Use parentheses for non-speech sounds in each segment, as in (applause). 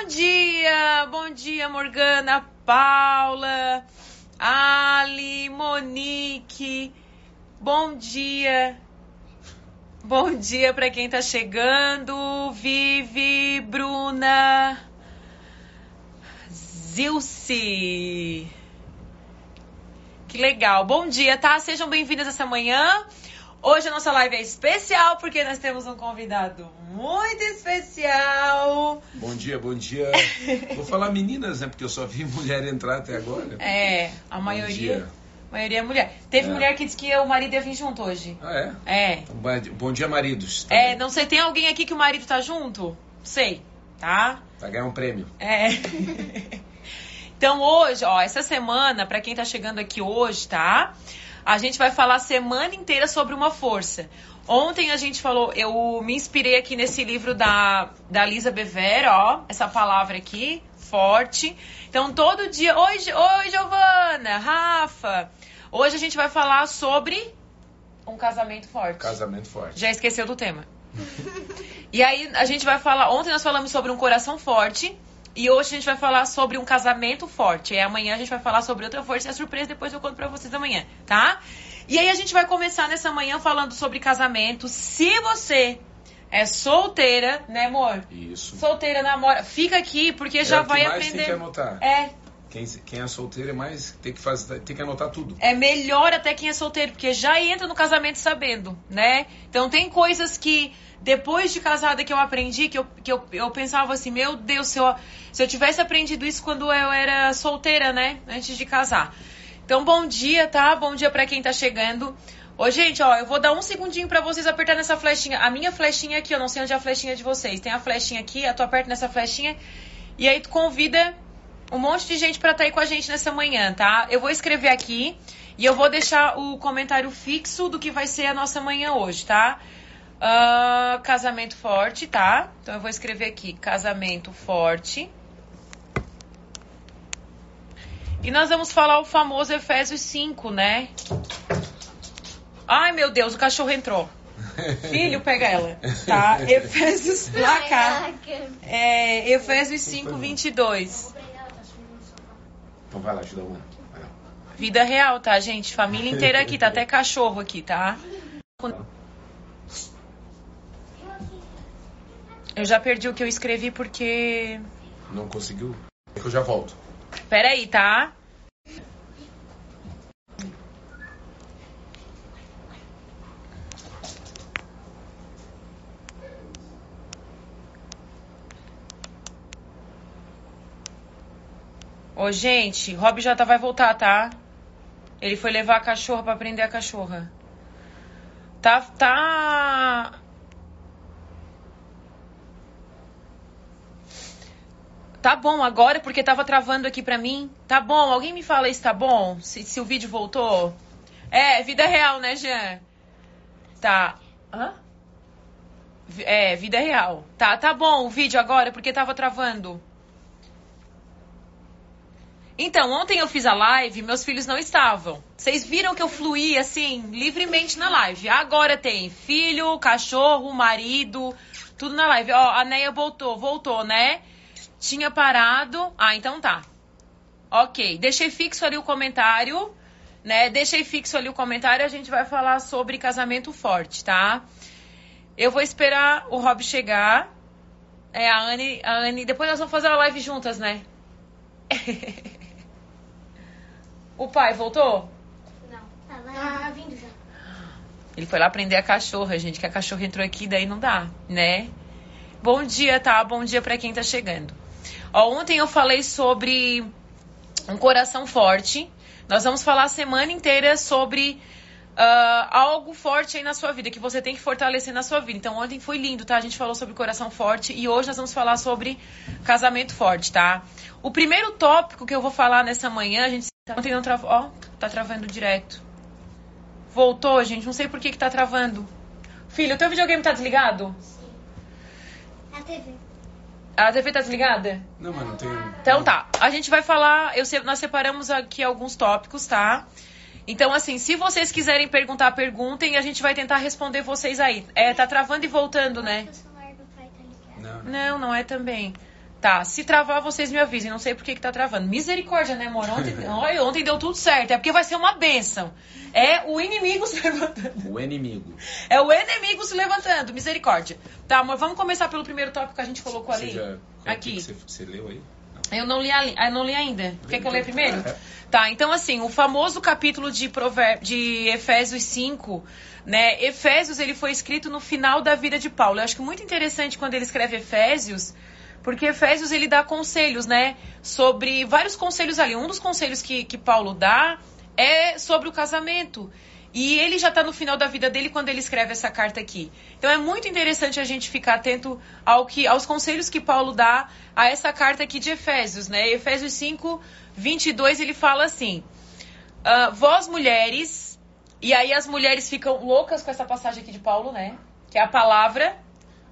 Bom dia, bom dia, Morgana, Paula, Ali, Monique. Bom dia. Bom dia para quem tá chegando. Vivi, Bruna, Zilce. Que legal. Bom dia, tá? Sejam bem-vindas essa manhã. Hoje a nossa live é especial porque nós temos um convidado muito especial. Bom dia, bom dia. (laughs) Vou falar meninas, né? Porque eu só vi mulher entrar até agora. É, a maioria. A maioria é mulher. Teve É. mulher que disse que o marido ia vir junto hoje. Ah, é? É. Então, bom dia, maridos. Tá, É, não sei, tem alguém aqui que o marido tá junto? Sei, tá? Vai ganhar um prêmio. É. (laughs) então hoje, ó, essa semana, pra quem tá chegando aqui hoje, tá? A gente vai falar a semana inteira sobre uma força. Ontem a gente falou, eu me inspirei aqui nesse livro da, da Lisa Bever, ó, essa palavra aqui, forte. Então todo dia, hoje, oi Giovana, Rafa, hoje a gente vai falar sobre um casamento forte. Casamento forte. Já esqueceu do tema. (laughs) e aí a gente vai falar. Ontem nós falamos sobre um coração forte. E hoje a gente vai falar sobre um casamento forte. E amanhã a gente vai falar sobre outra força. É surpresa, depois eu conto pra vocês amanhã, tá? E aí a gente vai começar nessa manhã falando sobre casamento. Se você é solteira, né, amor? Isso. Solteira, namora. Fica aqui, porque É já vai mais aprender. Tem que anotar. É, Quem, quem é solteiro é mais. Tem que, fazer, tem que anotar tudo. é melhor até quem é solteiro, porque já entra no casamento sabendo, né? Então tem coisas que depois de casada que eu aprendi, que eu, que eu, eu pensava assim, meu Deus, se eu, se eu tivesse aprendido isso quando eu era solteira, né? Antes de casar. Então, bom dia, tá? Bom dia pra quem tá chegando. Ô, gente, ó, eu vou dar um segundinho pra vocês apertar nessa flechinha. A minha flechinha aqui, eu não sei onde é a flechinha de vocês. Tem a flechinha aqui, a tu aperta nessa flechinha e aí tu convida um monte de gente pra estar aí com a gente nessa manhã, tá? Eu vou escrever aqui e eu vou deixar o comentário fixo do que vai ser a nossa manhã hoje, tá? Ah, casamento forte, tá? Então eu vou escrever aqui, casamento forte. E nós vamos falar o famoso Efésios 5, né? Ai, meu Deus, o cachorro entrou. (laughs) Filho, pega ela, tá? (laughs) Efésios, lá cá. É, Efésios 5, 22. Então vai lá, ajuda uma. Vida real, tá, gente? Família (laughs) inteira aqui, tá até cachorro aqui, tá? Eu já perdi o que eu escrevi porque. Não conseguiu? É que eu já volto. Pera aí, tá? Ô, gente, Rob já tá, vai voltar, tá? Ele foi levar a cachorra pra prender a cachorra. Tá, tá. Tá bom agora porque tava travando aqui pra mim. Tá bom, alguém me fala isso, tá bom? Se, se o vídeo voltou. É, vida real, né, Jean? Tá. Hã? É, vida real. Tá, tá bom o vídeo agora porque tava travando. Então, ontem eu fiz a live, meus filhos não estavam. Vocês viram que eu fluí assim, livremente na live. Agora tem filho, cachorro, marido, tudo na live. Ó, a Neia voltou, voltou, né? Tinha parado. Ah, então tá. Ok, deixei fixo ali o comentário, né? Deixei fixo ali o comentário, a gente vai falar sobre casamento forte, tá? Eu vou esperar o Rob chegar. É, a Anne, a Anne, depois nós vamos fazer a live juntas, né? (laughs) o pai voltou? Não. Tá vindo já. Ele foi lá prender a cachorra, gente, que a cachorra entrou aqui, daí não dá, né? Bom dia, tá? Bom dia pra quem tá chegando. Ó, ontem eu falei sobre um coração forte. Nós vamos falar a semana inteira sobre ah, algo forte aí na sua vida, que você tem que fortalecer na sua vida. Então, ontem foi lindo, tá? A gente falou sobre coração forte e hoje nós vamos falar sobre casamento forte, tá? O primeiro tópico que eu vou falar nessa manhã, a gente ontem não travou, ó, tá travando direto. Voltou, gente, não sei por que que tá travando. Filho, o teu videogame tá desligado? A TV. A TV tá desligada? Não, mas não tem. Então tá, a gente vai falar, eu se- nós separamos aqui alguns tópicos, tá? Então, assim, se vocês quiserem perguntar, perguntem e a gente vai tentar responder vocês aí. É, tá travando e voltando, né? Tá. Não, não é também. Tá, se travar, vocês me avisem. Não sei por que, que tá travando. Misericórdia, né, amor? Ontem, (laughs) olha, ontem deu tudo certo. É porque vai ser uma bênção. É o inimigo se levantando. O inimigo. (laughs) É o inimigo se levantando. Misericórdia. Tá, amor, vamos começar pelo primeiro tópico que a gente colocou ali. Você já, Aqui. que Você, você leu aí? Eu não li, ali, eu não li ainda. Quer que eu leia primeiro? (laughs) Tá, então assim, o famoso capítulo de, Prover... de Efésios 5, né? Efésios, ele foi escrito no final da vida de Paulo. Eu acho que muito interessante quando ele escreve Efésios, porque Efésios, ele dá conselhos, né? Sobre vários conselhos ali. Um dos conselhos que, que Paulo dá é sobre o casamento. E ele já está no final da vida dele quando ele escreve essa carta aqui. Então é muito interessante a gente ficar atento ao que, aos conselhos que Paulo dá a essa carta aqui de Efésios, né? Efésios 5, 22, ele fala assim: uh, Vós mulheres, e aí as mulheres ficam loucas com essa passagem aqui de Paulo, né? Que é a palavra.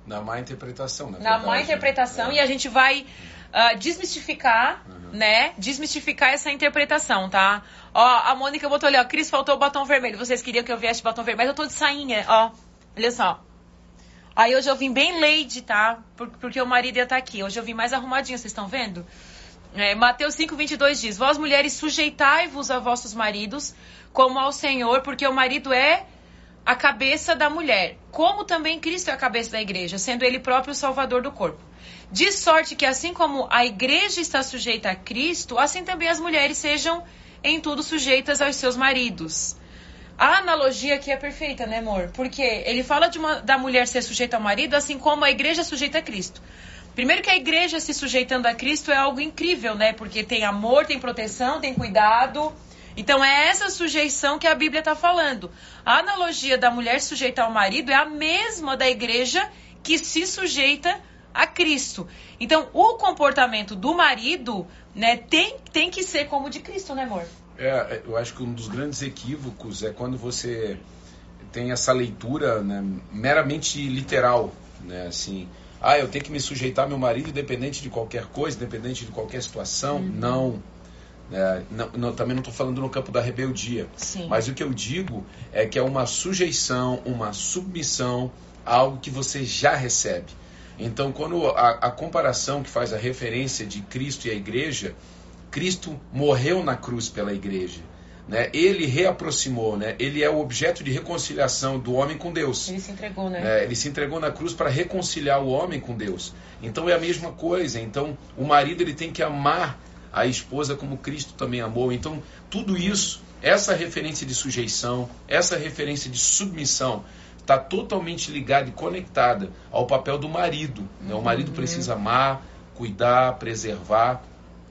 Na má interpretação, na, na verdade, má interpretação, né? e a gente vai uh, desmistificar, Uhum. né? Desmistificar essa interpretação, tá? Ó, a Mônica botou ali, ó, Cris, faltou o batom vermelho. Vocês queriam que eu viesse batom vermelho? Eu tô de sainha, ó. Olha só. Aí hoje eu vim bem lady, tá? Por- porque o marido ia estar aqui. Hoje eu vim mais arrumadinha, vocês estão vendo? É, Mateus 5, 22 diz: Vós mulheres, sujeitai-vos a vossos maridos, como ao Senhor, porque o marido é a cabeça da mulher, como também Cristo é a cabeça da igreja, sendo ele próprio o salvador do corpo. De sorte que, assim como a igreja está sujeita a Cristo, assim também as mulheres sejam em tudo sujeitas aos seus maridos. A analogia aqui é perfeita, né, amor? Porque ele fala uma, da mulher ser sujeita ao marido, assim como a igreja é sujeita a Cristo. Primeiro que a igreja se sujeitando a Cristo é algo incrível, né? Porque tem amor, tem proteção, tem cuidado. Então é essa sujeição que a Bíblia está falando. A analogia da mulher sujeitar ao marido é a mesma da igreja que se sujeita a Cristo. Então o comportamento do marido, né, tem, tem que ser como o de Cristo, né, amor? É, eu acho que um dos grandes equívocos é quando você tem essa leitura né, meramente literal, né, assim, ah, eu tenho que me sujeitar ao meu marido independente de qualquer coisa, independente de qualquer situação. Não. É, não, não, também não estou falando no campo da rebeldia. Sim. Mas o que eu digo é que é uma sujeição, uma submissão a algo que você já recebe. Então, quando a, a comparação que faz a referência de Cristo e a igreja, Cristo morreu na cruz pela igreja. Né? Ele reaproximou, né? ele é o objeto de reconciliação do homem com Deus. Ele se entregou, né? É, ele se entregou na cruz para reconciliar o homem com Deus. Então é a mesma coisa. Então o marido ele tem que amar a esposa como Cristo também amou. Então tudo isso, essa referência de sujeição, essa referência de submissão, está totalmente ligada e conectada ao papel do marido. né? O marido precisa amar, cuidar, preservar.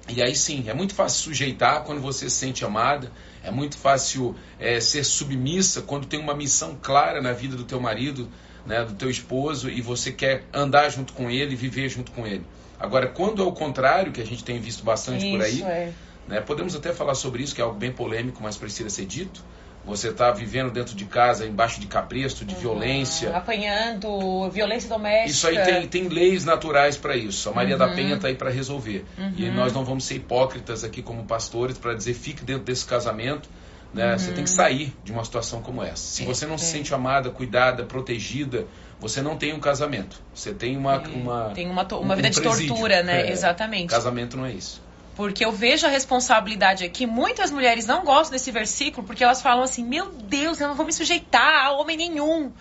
E aí sim, é muito fácil sujeitar quando você se sente amada, é muito fácil é, ser submissa quando tem uma missão clara na vida do teu marido, né, do teu esposo, e você quer andar junto com ele, viver junto com ele. Agora, quando é o contrário, que a gente tem visto bastante por aí, Isso, é. né, podemos até falar sobre isso, que é algo bem polêmico, mas precisa ser dito. Você está vivendo dentro de casa, embaixo de cabresto, de violência, Apanhando, violência doméstica. isso aí tem, tem leis naturais para isso. A Maria da Uhum. Penha está aí para resolver. E nós não vamos ser hipócritas aqui como pastores para dizer fique dentro desse casamento. Né? Você tem que sair de uma situação como essa. Se Uhum. É, você não se é. sente amada, cuidada, protegida, você não tem um casamento. Você tem uma. uma Tem uma, uma um vida de presídio. tortura, né? É, Exatamente. Casamento não é isso. Porque eu vejo a responsabilidade aqui. Muitas mulheres não gostam desse versículo porque elas falam assim: Meu Deus, eu não vou me sujeitar a homem nenhum.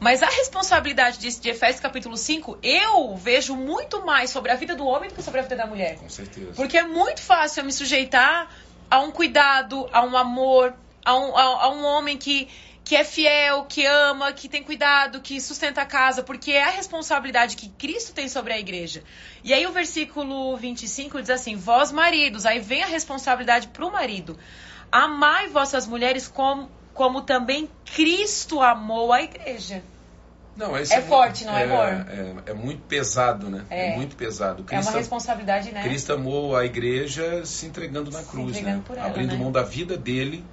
Mas a responsabilidade de, de Efésios capítulo 5, eu vejo muito mais sobre a vida do homem do que sobre a vida da mulher. Com certeza. Porque é muito fácil eu me sujeitar a um cuidado, a um amor, a um, a, a um homem que, que é fiel, que ama, que tem cuidado, que sustenta a casa, porque é a responsabilidade que Cristo tem sobre a igreja. E aí o versículo 25 diz assim: Vós maridos, aí vem a responsabilidade para o marido. Amai vossas mulheres como, como também Cristo amou a igreja. Não, É muito- forte, não é, amor? É, é muito pesado, né? É. É, muito pesado. É uma Cristo, responsabilidade, né? Cristo amou a igreja se entregando na Se cruz, entregando né? ela, Abrindo né? mão da vida dele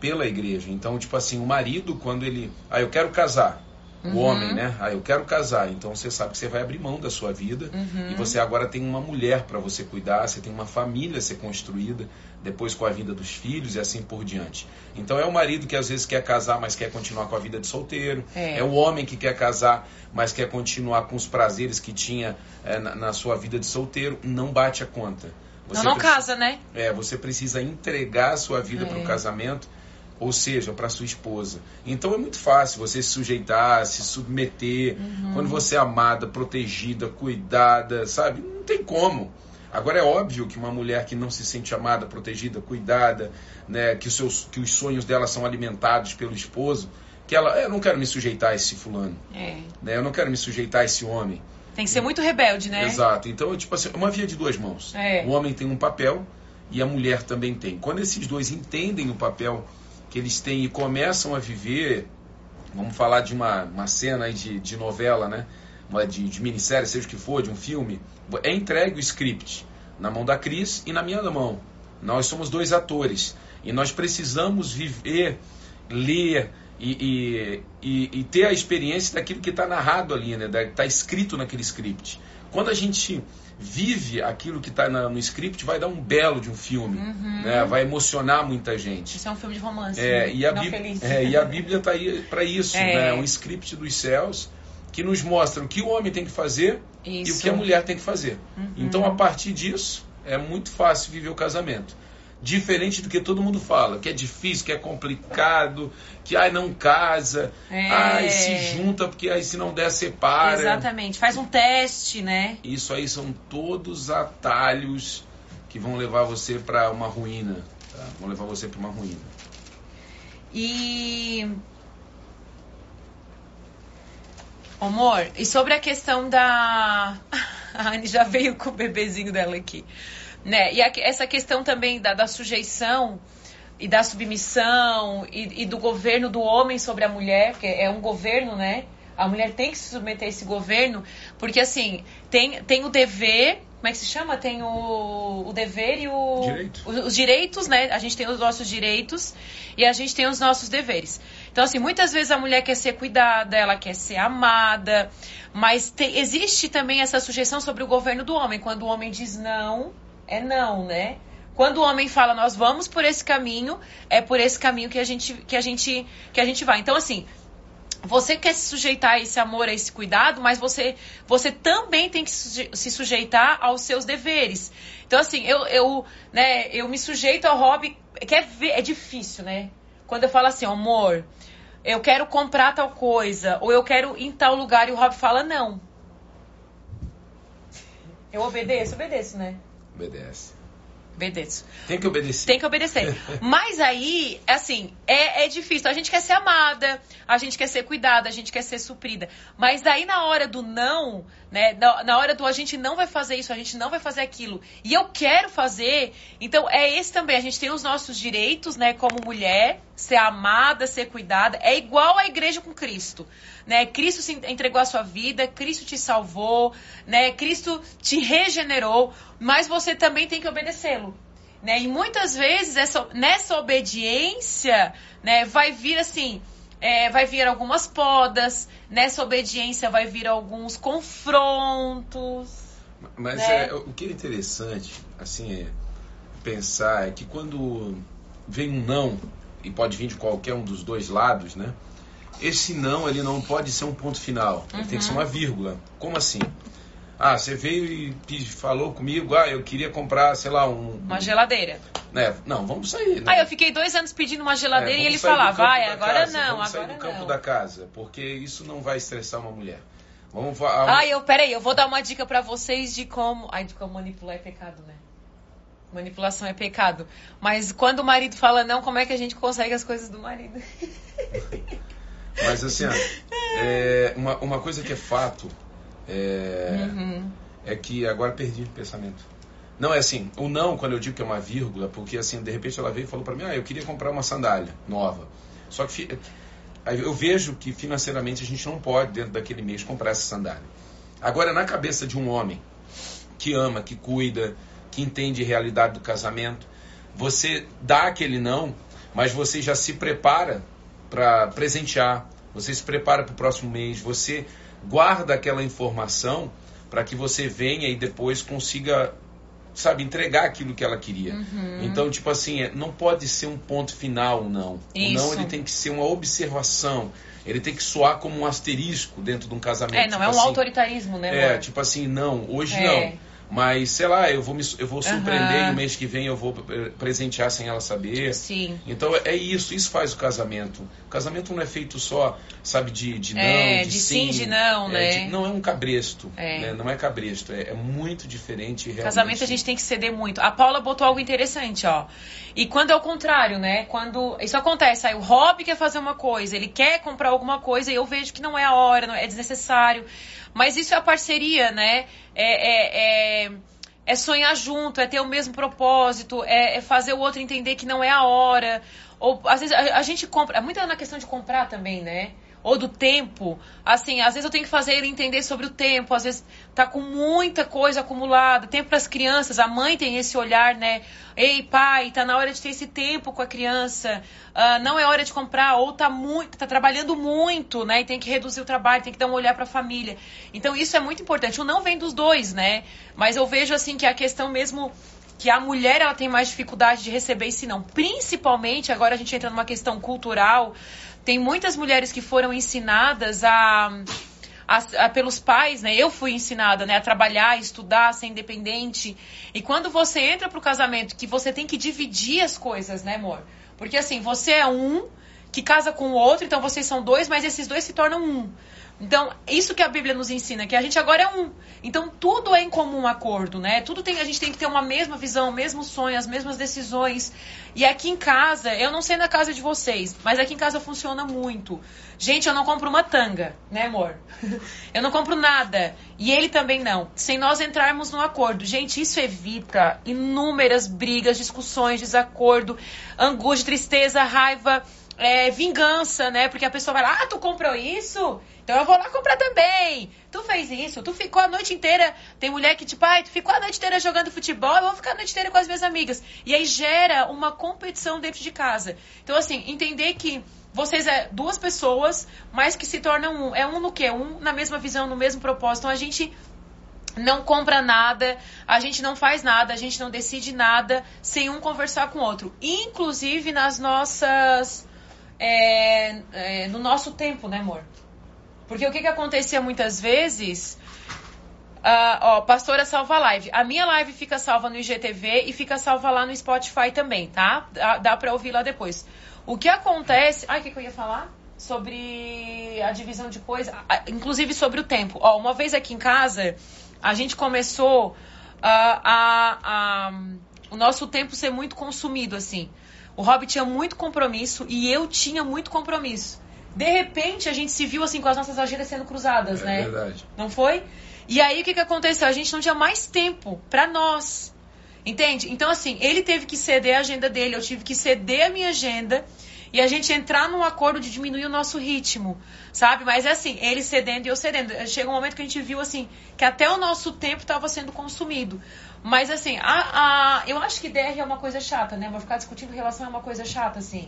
pela igreja. Então, tipo assim, o marido, quando ele. Ah, eu quero casar. o homem, né? Ah, eu quero casar. Então você sabe que você vai abrir mão da sua vida Uhum. e você agora tem uma mulher para você cuidar, você tem uma família a ser construída, depois com a vinda dos filhos e assim por diante. Então é o marido que às vezes quer casar, mas quer continuar com a vida de solteiro. É. o homem que quer casar, mas quer continuar com os prazeres que tinha é, na, na sua vida de solteiro. Não bate a conta. Não, não precisa- casa, né? é, você precisa entregar a sua vida É. para o casamento, ou seja, para sua esposa. Então é muito fácil você se sujeitar, se submeter, Uhum. quando você é amada, protegida, cuidada, sabe? Não tem como. Agora é óbvio que uma mulher que não se sente amada, protegida, cuidada, né, que os seus que os sonhos dela são alimentados pelo esposo, que ela, "É, eu não quero me sujeitar a esse fulano, É. né? Eu não quero me sujeitar a esse homem. Tem que ser muito rebelde, né? Exato. Então, tipo assim, é uma via de duas mãos. É. O homem tem um papel e a mulher também tem. Quando esses dois entendem o papel que eles têm e começam a viver, vamos falar de uma, uma cena de, de novela, né? Uma de, de minissérie, seja o que for, de um filme, é entregue o script na mão da Cris e na minha mão. Nós somos dois atores e nós precisamos viver, ler e, e, e, e ter a experiência daquilo que está narrado ali, né? Está escrito naquele script. Quando a gente vive aquilo que está no script, vai dar um belo de um filme, Uhum. né? vai emocionar muita gente. Isso é um filme de romance. É, né? e, a não Bí- feliz. é, e a Bíblia está aí para isso, É. né? um script dos céus que nos mostra o que o homem tem que fazer e o Isso. que a mulher tem que fazer. Uhum. Então, a partir disso, é muito fácil viver o casamento. Diferente do que todo mundo fala, que é difícil, que é complicado, que ai não casa, É. ai se junta porque aí se não der separa. Exatamente. Faz um teste, né? Isso aí são todos atalhos que vão levar você para uma ruína, tá? vão levar você para uma ruína. E. Amor, e sobre a questão da. (laughs) A Anne já veio com o bebezinho dela aqui. Né? E a- essa questão também da, da sujeição e da submissão e, e do governo do homem sobre a mulher, porque é um governo, né? A mulher tem que se submeter a esse governo, porque assim, tem, tem o dever, como é que se chama? Tem o, o dever e o. Direito. Os, os direitos, né? A gente tem os nossos direitos e a gente tem os nossos deveres. Então, assim, muitas vezes a mulher quer ser cuidada, ela quer ser amada, mas te- existe também essa sujeição sobre o governo do homem. Quando o homem diz não, é não, né? Quando o homem fala nós vamos por esse caminho, é por esse caminho que a gente que a gente que a gente vai. Então, assim, você quer se sujeitar a esse amor, a esse cuidado, mas você, você também tem que se sujeitar aos seus deveres. Então, assim, eu, eu, né, eu me sujeito ao hobby, que é, é difícil, né? Quando eu falo assim, amor, eu quero comprar tal coisa, ou eu quero ir em tal lugar, e o hobby fala não. Eu obedeço? Obedeço, né? Obedece. Obedeço. Tem que obedecer. Tem que obedecer. (laughs) Mas aí, assim, é, é difícil. A gente quer ser amada, a gente quer ser cuidada, a gente quer ser suprida. Mas daí na hora do não, né? Na, na hora do a gente não vai fazer isso, a gente não vai fazer aquilo. E eu quero fazer. Então é esse também. A gente tem os nossos direitos, né? Como mulher, ser amada, ser cuidada. É igual a igreja com Cristo. Né? Cristo se entregou a sua vida, Cristo te salvou, né? Cristo te regenerou, mas você também tem que obedecê-lo. Né? E muitas vezes essa, nessa obediência né, vai vir assim, é, vai vir algumas podas, nessa obediência vai vir alguns confrontos. Mas né? é, o que é interessante, assim, é pensar é que quando vem um não, e pode vir de qualquer um dos dois lados, né? Esse não, ele não pode ser um ponto final. Ele tem que ser uma vírgula. Como assim? Ah, você veio e pe- falou comigo, ah, eu queria comprar, sei lá, um... Uma geladeira. Né? Não, vamos sair, né? Aí eu fiquei dois anos pedindo uma É, geladeira e vamos ele sair do falava, campo vai, agora casa, não, vamos sair agora do campo não. da casa, porque isso não vai estressar uma mulher. Vamos falar... Ah, eu, peraí, eu vou dar uma dica pra vocês de como. Ai, de como manipular é pecado, né? Manipulação é pecado. Mas quando o marido fala não, como é que a gente consegue as coisas do marido? (laughs) Mas assim, ó, (laughs) é, uma, uma coisa que é fato é, Uhum. é que agora perdi o pensamento. Não, é assim, o não, quando eu digo que é uma vírgula, porque assim, de repente ela veio e falou pra mim, ah, eu queria comprar uma sandália nova. Só que eu vejo que financeiramente a gente não pode, dentro daquele mês, comprar essa sandália. Agora, na cabeça de um homem que ama, que cuida, que entende a realidade do casamento, você dá aquele não, mas você já se prepara para presentear, você se prepara para o próximo mês, você guarda aquela informação para que você venha e depois consiga sabe, entregar aquilo que ela queria. Uhum. Então, tipo assim, é, não pode ser um ponto final, não. Isso. O não, ele tem que ser uma observação. Ele tem que soar como um asterisco dentro de um casamento. É, não tipo é um assim, autoritarismo, né? É, tipo assim, não, hoje é. não. Mas, sei lá, eu vou, me, eu vou surpreender uhum. e o mês que vem eu vou presentear sem ela saber. Sim. Então é isso, isso faz o casamento. O casamento não é feito só, sabe, de, de não, é, de, de sim, de não, é, né? De, não é um cabresto, é. Né? não é cabresto, é, é muito diferente realmente. Casamento a gente tem que ceder muito. A Paula botou algo interessante, ó. E quando é o contrário, né? Quando isso acontece, aí o hobby quer fazer uma coisa, ele quer comprar alguma coisa e eu vejo que não é a hora, não é desnecessário. Mas isso é a parceria, né? é, é, é é sonhar junto, é ter o mesmo propósito, é, é, fazer o outro entender que não é a hora. Ou às vezes a, a gente compra, é muito na questão de comprar também, né? Ou do tempo. Assim, às vezes eu tenho que fazer ele entender sobre o tempo, às vezes tá com muita coisa acumulada, tempo para as crianças, a mãe tem esse olhar, né? Ei, pai, tá na hora de ter esse tempo com a criança, uh, não é hora de comprar, ou tá muito, tá trabalhando muito, né? E tem que reduzir o trabalho, tem que dar um olhar para a família. Então isso é muito importante. O não vem dos dois, né? Mas eu vejo assim que a questão mesmo que a mulher ela tem mais dificuldade de receber esse não. Principalmente, agora a gente entra numa questão cultural, tem muitas mulheres que foram ensinadas a, a, a, pelos pais, né? Eu fui ensinada, né, a trabalhar, estudar, ser independente. E quando você entra pro casamento, que você tem que dividir as coisas, né, amor? Porque assim, você é um que casa com o outro, então vocês são dois, mas esses dois se tornam um. Então, isso que a Bíblia nos ensina, que a gente agora é um. Então, tudo é em comum acordo, né? Tudo tem, a gente tem que ter uma mesma visão, o mesmo sonho, as mesmas decisões. E aqui em casa, eu não sei na casa de vocês, mas aqui em casa funciona muito. Gente, eu não compro uma tanga, né, amor? (laughs) eu não compro nada. E ele também não. Sem nós entrarmos num acordo. Gente, isso evita inúmeras brigas, discussões, desacordo, angústia, tristeza, raiva. É, vingança, né? Porque a pessoa vai lá, ah, tu comprou isso? Então eu vou lá comprar também. Tu fez isso, tu ficou a noite inteira. Tem mulher que, tipo, ai, tu ficou a noite inteira jogando futebol, eu vou ficar a noite inteira com as minhas amigas. E aí gera uma competição dentro de casa. Então, assim, entender que vocês é duas pessoas, mas que se tornam um. É um no quê? Um na mesma visão, no mesmo propósito. Então a gente não compra nada, a gente não faz nada, a gente não decide nada sem um conversar com o outro. Inclusive nas nossas. É, é, no nosso tempo, né, amor? Porque o que, que acontecia muitas vezes. Uh, ó, pastora salva live. A minha live fica salva no IGTV e fica salva lá no Spotify também, tá? Dá, dá pra ouvir lá depois. O que acontece. Ai, o que, que eu ia falar? Sobre a divisão de coisas, inclusive sobre o tempo. Ó, uma vez aqui em casa, a gente começou uh, a, a, o nosso tempo ser muito consumido, assim. O Rob tinha muito compromisso e eu tinha muito compromisso. De repente, a gente se viu assim com as nossas agendas sendo cruzadas, é né? Verdade. Não foi? E aí o que, que aconteceu? A gente não tinha mais tempo para nós. Entende? Então, assim, ele teve que ceder a agenda dele, eu tive que ceder a minha agenda e a gente entrar num acordo de diminuir o nosso ritmo, sabe? Mas é assim, ele cedendo e eu cedendo. Chega um momento que a gente viu assim que até o nosso tempo estava sendo consumido. Mas assim, a, a, eu acho que DR é uma coisa chata, né? Mas ficar discutindo relação é uma coisa chata, assim.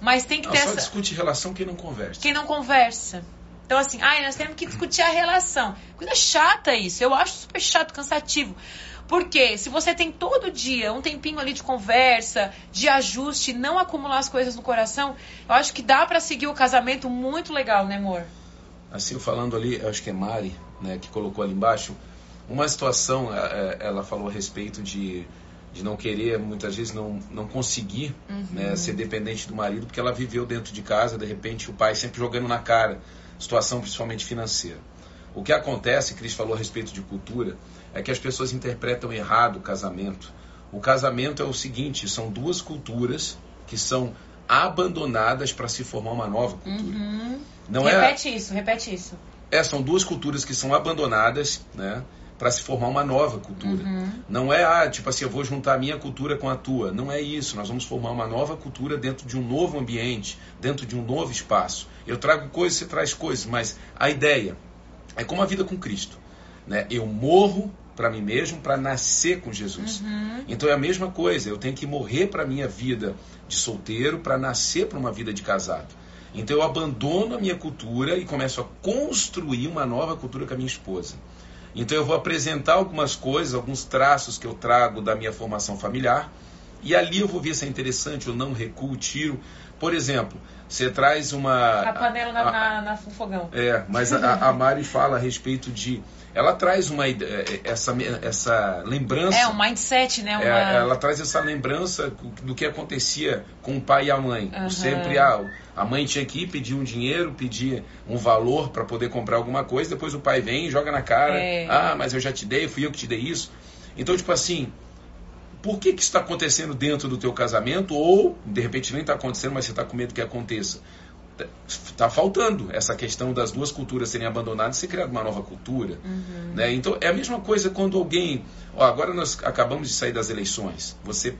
Mas tem que ter só essa... discute relação quem não conversa. Quem não conversa. Então, assim, ai, nós temos que discutir a relação. Coisa chata isso. Eu acho super chato, cansativo. Porque se você tem todo dia um tempinho ali de conversa, de ajuste, não acumular as coisas no coração, eu acho que dá para seguir o casamento muito legal, né, amor? Assim, falando ali, eu acho que é Mari, né, que colocou ali embaixo, uma situação, é, é, ela falou a respeito de de não querer, muitas vezes, não, não conseguir uhum. né, ser dependente do marido, porque ela viveu dentro de casa, de repente, o pai sempre jogando na cara, situação principalmente financeira. O que acontece, Cris falou a respeito de cultura, é que as pessoas interpretam errado o casamento. O casamento é o seguinte: são duas culturas que são abandonadas para se formar uma nova cultura. Uhum. Não é repete é... isso, repete isso. É, são duas culturas que são abandonadas, né? Para se formar uma nova cultura. Uhum. Não é, ah, tipo assim, eu vou juntar a minha cultura com a tua. Não é isso. Nós vamos formar uma nova cultura dentro de um novo ambiente, dentro de um novo espaço. Eu trago coisas, você traz coisas, mas a ideia é como a vida com Cristo. Né? Eu morro para mim mesmo para nascer com Jesus. Uhum. Então é a mesma coisa. Eu tenho que morrer para minha vida de solteiro para nascer para uma vida de casado. Então eu abandono a minha cultura e começo a construir uma nova cultura com a minha esposa. Então eu vou apresentar algumas coisas, alguns traços que eu trago da minha formação familiar, e ali eu vou ver se é interessante ou não, recuo, tiro. Por exemplo, você traz uma. A panela na, a, na, na fogão. É, mas a, a Mari fala a respeito de ela traz uma essa, essa lembrança. É, um mindset, né? Uma... É, ela traz essa lembrança do que acontecia com o pai e a mãe. Uhum. Sempre a, a mãe tinha que ir pedir um dinheiro, pedir um valor para poder comprar alguma coisa, depois o pai vem e joga na cara. É. Ah, mas eu já te dei, fui eu que te dei isso. Então, tipo assim, por que, que isso está acontecendo dentro do teu casamento? Ou, de repente, nem está acontecendo, mas você está com medo que aconteça está faltando essa questão das duas culturas serem abandonadas e ser criada uma nova cultura. Uhum. Né? Então é a mesma coisa quando alguém. Ó, agora nós acabamos de sair das eleições. Você,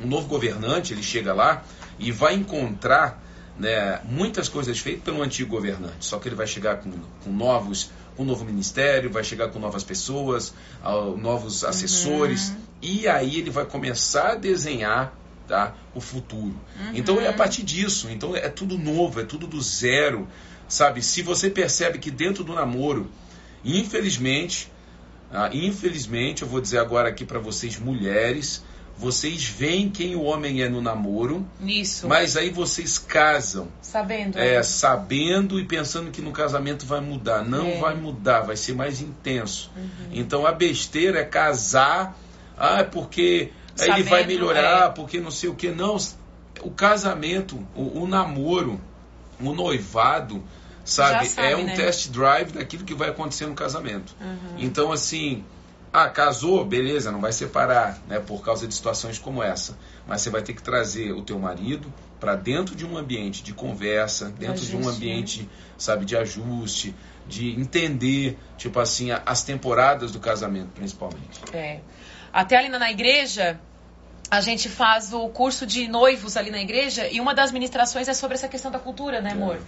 um novo governante, ele chega lá e vai encontrar né, muitas coisas feitas pelo antigo governante. Só que ele vai chegar com, com novos, um novo ministério, vai chegar com novas pessoas, novos assessores, uhum. e aí ele vai começar a desenhar tá? o futuro. Uhum. Então é a partir disso. Então é tudo novo, é tudo do zero. Sabe? Se você percebe que dentro do namoro, infelizmente, ah, infelizmente, eu vou dizer agora aqui para vocês, mulheres, vocês veem quem o homem é no namoro. Isso. Mas aí vocês casam. Sabendo. É, sabendo e pensando que no casamento vai mudar. Não é. vai mudar, vai ser mais intenso. Uhum. Então a besteira é casar. Ah, porque Sabendo, ele vai melhorar, é. porque não sei o que. Não, o casamento, o, o namoro, o noivado, sabe, sabe é um né? test drive daquilo que vai acontecer no casamento. Uhum. Então, assim, ah, casou, beleza, não vai separar, né, por causa de situações como essa. Mas você vai ter que trazer o teu marido para dentro de um ambiente de conversa, dentro de um ambiente, né? sabe, de ajuste, de entender, tipo assim, as temporadas do casamento, principalmente. É. Até ali na igreja, a gente faz o curso de noivos ali na igreja e uma das ministrações é sobre essa questão da cultura, né, amor?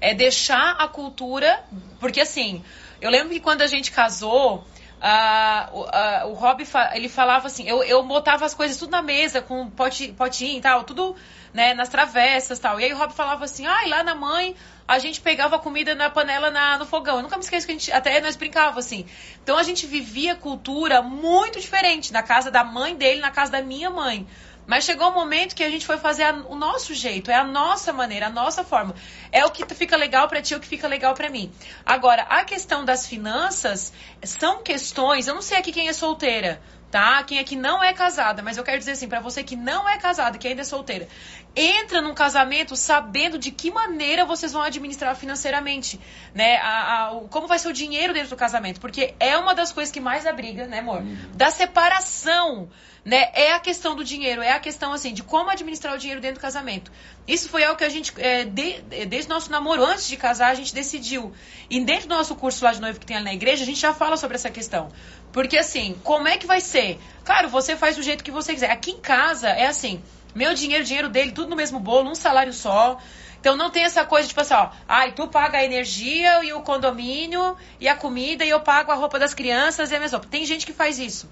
É, é deixar a cultura, porque assim, eu lembro que quando a gente casou, uh, o Rob ele falava assim, eu, eu botava as coisas tudo na mesa, com pote, potinho e tal, tudo né, nas travessas tal. E aí o Rob falava assim, ai, ah, lá na mãe a gente pegava comida na panela na, no fogão. Eu nunca me esqueço que a gente, até nós brincava assim. Então a gente vivia cultura muito diferente na casa da mãe dele, na casa da minha mãe. Mas chegou um momento que a gente foi fazer a, o nosso jeito, é a nossa maneira, a nossa forma. É o que fica legal para ti, é o que fica legal para mim. Agora, a questão das finanças são questões, eu não sei aqui quem é solteira, tá? Quem aqui não é casada, mas eu quero dizer assim, para você que não é casada, que ainda é solteira, entra num casamento sabendo de que maneira vocês vão administrar financeiramente, né? A, a, como vai ser o dinheiro dentro do casamento, porque é uma das coisas que mais abriga, né, amor? Uhum. Da separação né? É a questão do dinheiro, é a questão assim de como administrar o dinheiro dentro do casamento. Isso foi algo que a gente, é, de, desde nosso namoro, antes de casar, a gente decidiu. E dentro do nosso curso lá de noivo que tem ali na igreja, a gente já fala sobre essa questão. Porque assim, como é que vai ser? Claro, você faz do jeito que você quiser. Aqui em casa é assim, meu dinheiro, dinheiro dele, tudo no mesmo bolo, um salário só. Então não tem essa coisa, tipo assim, ó, ai, tu paga a energia e o condomínio e a comida e eu pago a roupa das crianças e a minha roupa. Tem gente que faz isso.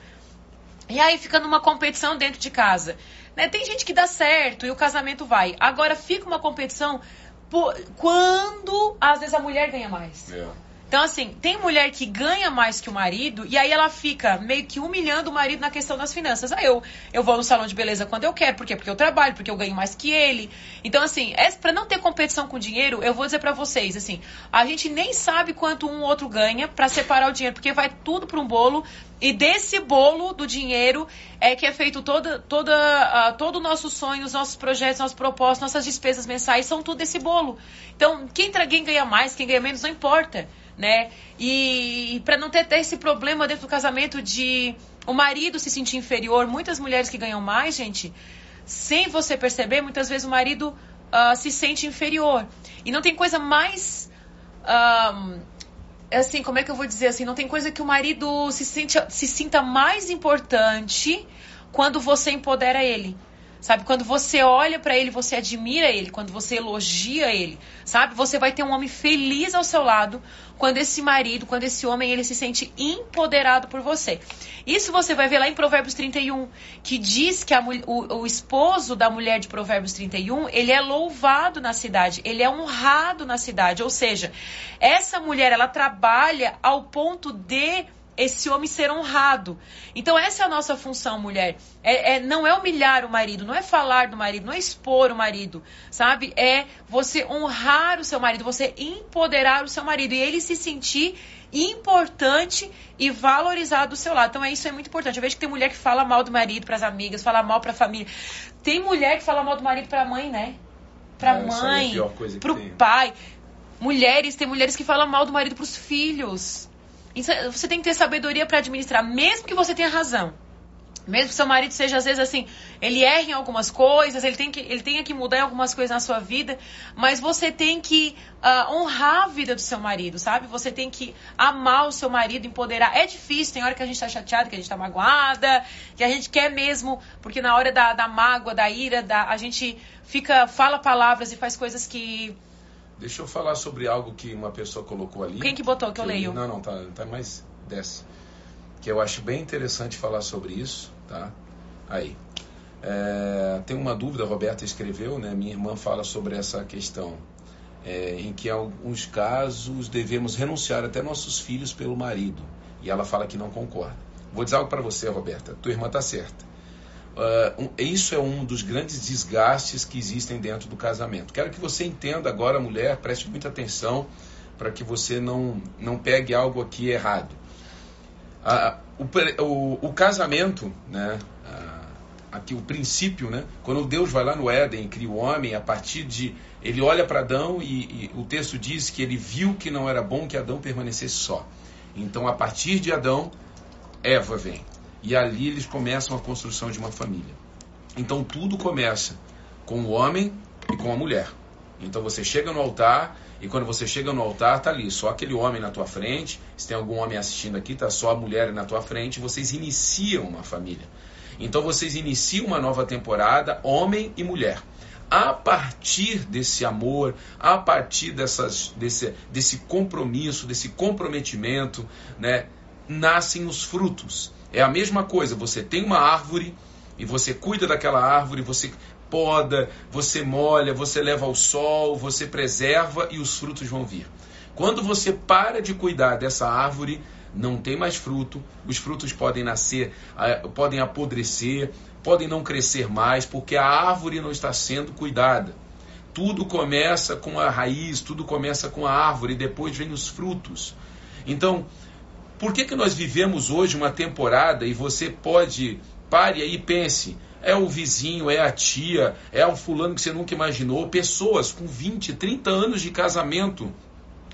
E aí fica numa competição dentro de casa. Né? Tem gente que dá certo e o casamento vai. Agora fica uma competição por... quando às vezes a mulher ganha mais. É. Então, assim, tem mulher que ganha mais que o marido e aí ela fica meio que humilhando o marido na questão das finanças. Aí eu, eu vou no salão de beleza quando eu quero, por quê? Porque eu trabalho, porque eu ganho mais que ele. Então, assim, é, para não ter competição com dinheiro, eu vou dizer para vocês, assim, a gente nem sabe quanto um outro ganha para separar o dinheiro, porque vai tudo para um bolo e desse bolo do dinheiro é que é feito toda, toda, uh, todo o nosso sonho, os nossos projetos, nossos propósitos, nossas despesas mensais, são tudo desse bolo. Então, quem, quem ganha mais, quem ganha menos, não importa né? E, para não ter, ter esse problema dentro do casamento de o marido se sentir inferior, muitas mulheres que ganham mais, gente, sem você perceber, muitas vezes o marido uh, se sente inferior. E não tem coisa mais. Uh, assim, como é que eu vou dizer assim? Não tem coisa que o marido se, sente, se sinta mais importante quando você empodera ele. Sabe, quando você olha para ele, você admira ele, quando você elogia ele, sabe? Você vai ter um homem feliz ao seu lado quando esse marido, quando esse homem, ele se sente empoderado por você. Isso você vai ver lá em Provérbios 31, que diz que a, o, o esposo da mulher de Provérbios 31, ele é louvado na cidade, ele é honrado na cidade. Ou seja, essa mulher, ela trabalha ao ponto de esse homem ser honrado. Então, essa é a nossa função, mulher. É, é, não é humilhar o marido, não é falar do marido, não é expor o marido, sabe? É você honrar o seu marido, você empoderar o seu marido e ele se sentir importante e valorizado do seu lado. Então, é isso é muito importante. Eu vejo que tem mulher que fala mal do marido para as amigas, fala mal para a família. Tem mulher que fala mal do marido para a mãe, né? Para a é, mãe, é para o pai. Mulheres, tem mulheres que falam mal do marido para os filhos. Você tem que ter sabedoria para administrar, mesmo que você tenha razão. Mesmo que seu marido seja, às vezes, assim, ele erre em algumas coisas, ele, tem que, ele tenha que mudar em algumas coisas na sua vida, mas você tem que uh, honrar a vida do seu marido, sabe? Você tem que amar o seu marido, empoderar. É difícil, tem hora que a gente tá chateada, que a gente tá magoada, que a gente quer mesmo, porque na hora da, da mágoa, da ira, da, a gente fica, fala palavras e faz coisas que Deixa eu falar sobre algo que uma pessoa colocou ali. Quem que botou que, que eu leio? Não, não, tá, tá mais desce. Que eu acho bem interessante falar sobre isso, tá? Aí. É, tem uma dúvida, a Roberta escreveu, né? Minha irmã fala sobre essa questão. É, em que em alguns casos devemos renunciar até nossos filhos pelo marido. E ela fala que não concorda. Vou dizer algo para você, Roberta. Tua irmã tá certa. Uh, um, isso é um dos grandes desgastes que existem dentro do casamento. Quero que você entenda agora, mulher, preste muita atenção para que você não, não pegue algo aqui errado. Uh, o, o, o, casamento, né, uh, aqui o princípio, né, quando Deus vai lá no Éden e cria o homem, a partir de. Ele olha para Adão e, e o texto diz que ele viu que não era bom que Adão permanecesse só. Então, a partir de Adão, Eva vem. E ali eles começam a construção de uma família. Então tudo começa com o homem e com a mulher. Então você chega no altar e quando você chega no altar tá ali só aquele homem na tua frente. Se tem algum homem assistindo aqui, tá só a mulher na tua frente. Vocês iniciam uma família. Então vocês iniciam uma nova temporada, homem e mulher. A partir desse amor, a partir dessas, desse, desse compromisso, desse comprometimento, né, nascem os frutos. É a mesma coisa, você tem uma árvore e você cuida daquela árvore, você poda, você molha, você leva ao sol, você preserva e os frutos vão vir. Quando você para de cuidar dessa árvore, não tem mais fruto, os frutos podem nascer, podem apodrecer, podem não crescer mais, porque a árvore não está sendo cuidada. Tudo começa com a raiz, tudo começa com a árvore, depois vem os frutos. Então, por que, que nós vivemos hoje uma temporada e você pode, pare aí e pense, é o vizinho, é a tia, é um fulano que você nunca imaginou, pessoas com 20, 30 anos de casamento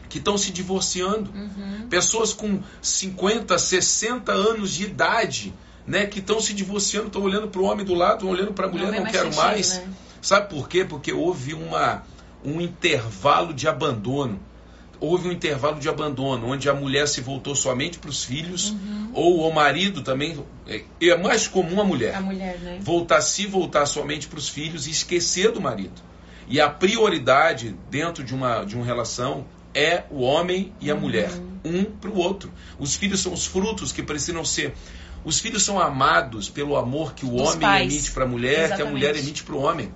que estão se divorciando, uhum. pessoas com 50, 60 anos de idade, né, que estão se divorciando, estão olhando para o homem do lado, estão olhando para a mulher, não, não quero sentido, mais. Né? Sabe por quê? Porque houve uma, um intervalo de abandono houve um intervalo de abandono, onde a mulher se voltou somente para os filhos, uhum. ou o marido também. É, é, mais comum a mulher. A mulher, né? Voltar se voltar somente para os filhos e esquecer do marido. E a prioridade dentro de uma, de uma relação é o homem e a uhum. mulher, um para o outro. Os filhos são os frutos que precisam ser. Os filhos são amados pelo amor que o homem pais. emite para a mulher, Exatamente. que a mulher emite para o homem.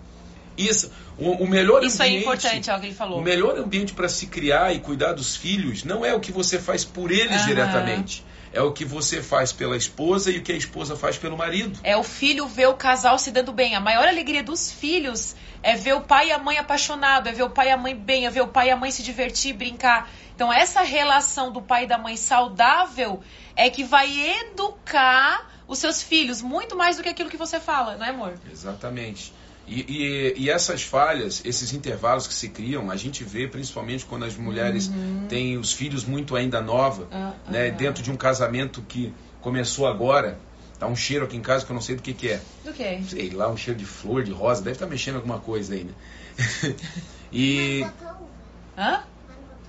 Isso, o, o melhor Isso é ambiente, é importante, é o que ele falou. O melhor ambiente para se criar e cuidar dos filhos não é o que você faz por eles uhum. diretamente. É o que você faz pela esposa e o que a esposa faz pelo marido. É o filho ver o casal se dando bem. A maior alegria dos filhos é ver o pai e a mãe apaixonado, é ver o pai e a mãe bem, é ver o pai e a mãe se divertir, brincar. Então essa relação do pai e da mãe saudável é que vai educar os seus filhos muito mais do que aquilo que você fala, não é, amor? Exatamente. E, e, e, essas falhas, esses intervalos que se criam, a gente vê principalmente quando as mulheres uhum. têm os filhos muito ainda nova, uh, né, dentro de um casamento que começou agora. Tá um cheiro aqui em casa que eu não sei do que, que é. Do que? Sei lá, um cheiro de flor, de rosa, deve estar tá mexendo alguma coisa aí, né? (laughs) e. Hã?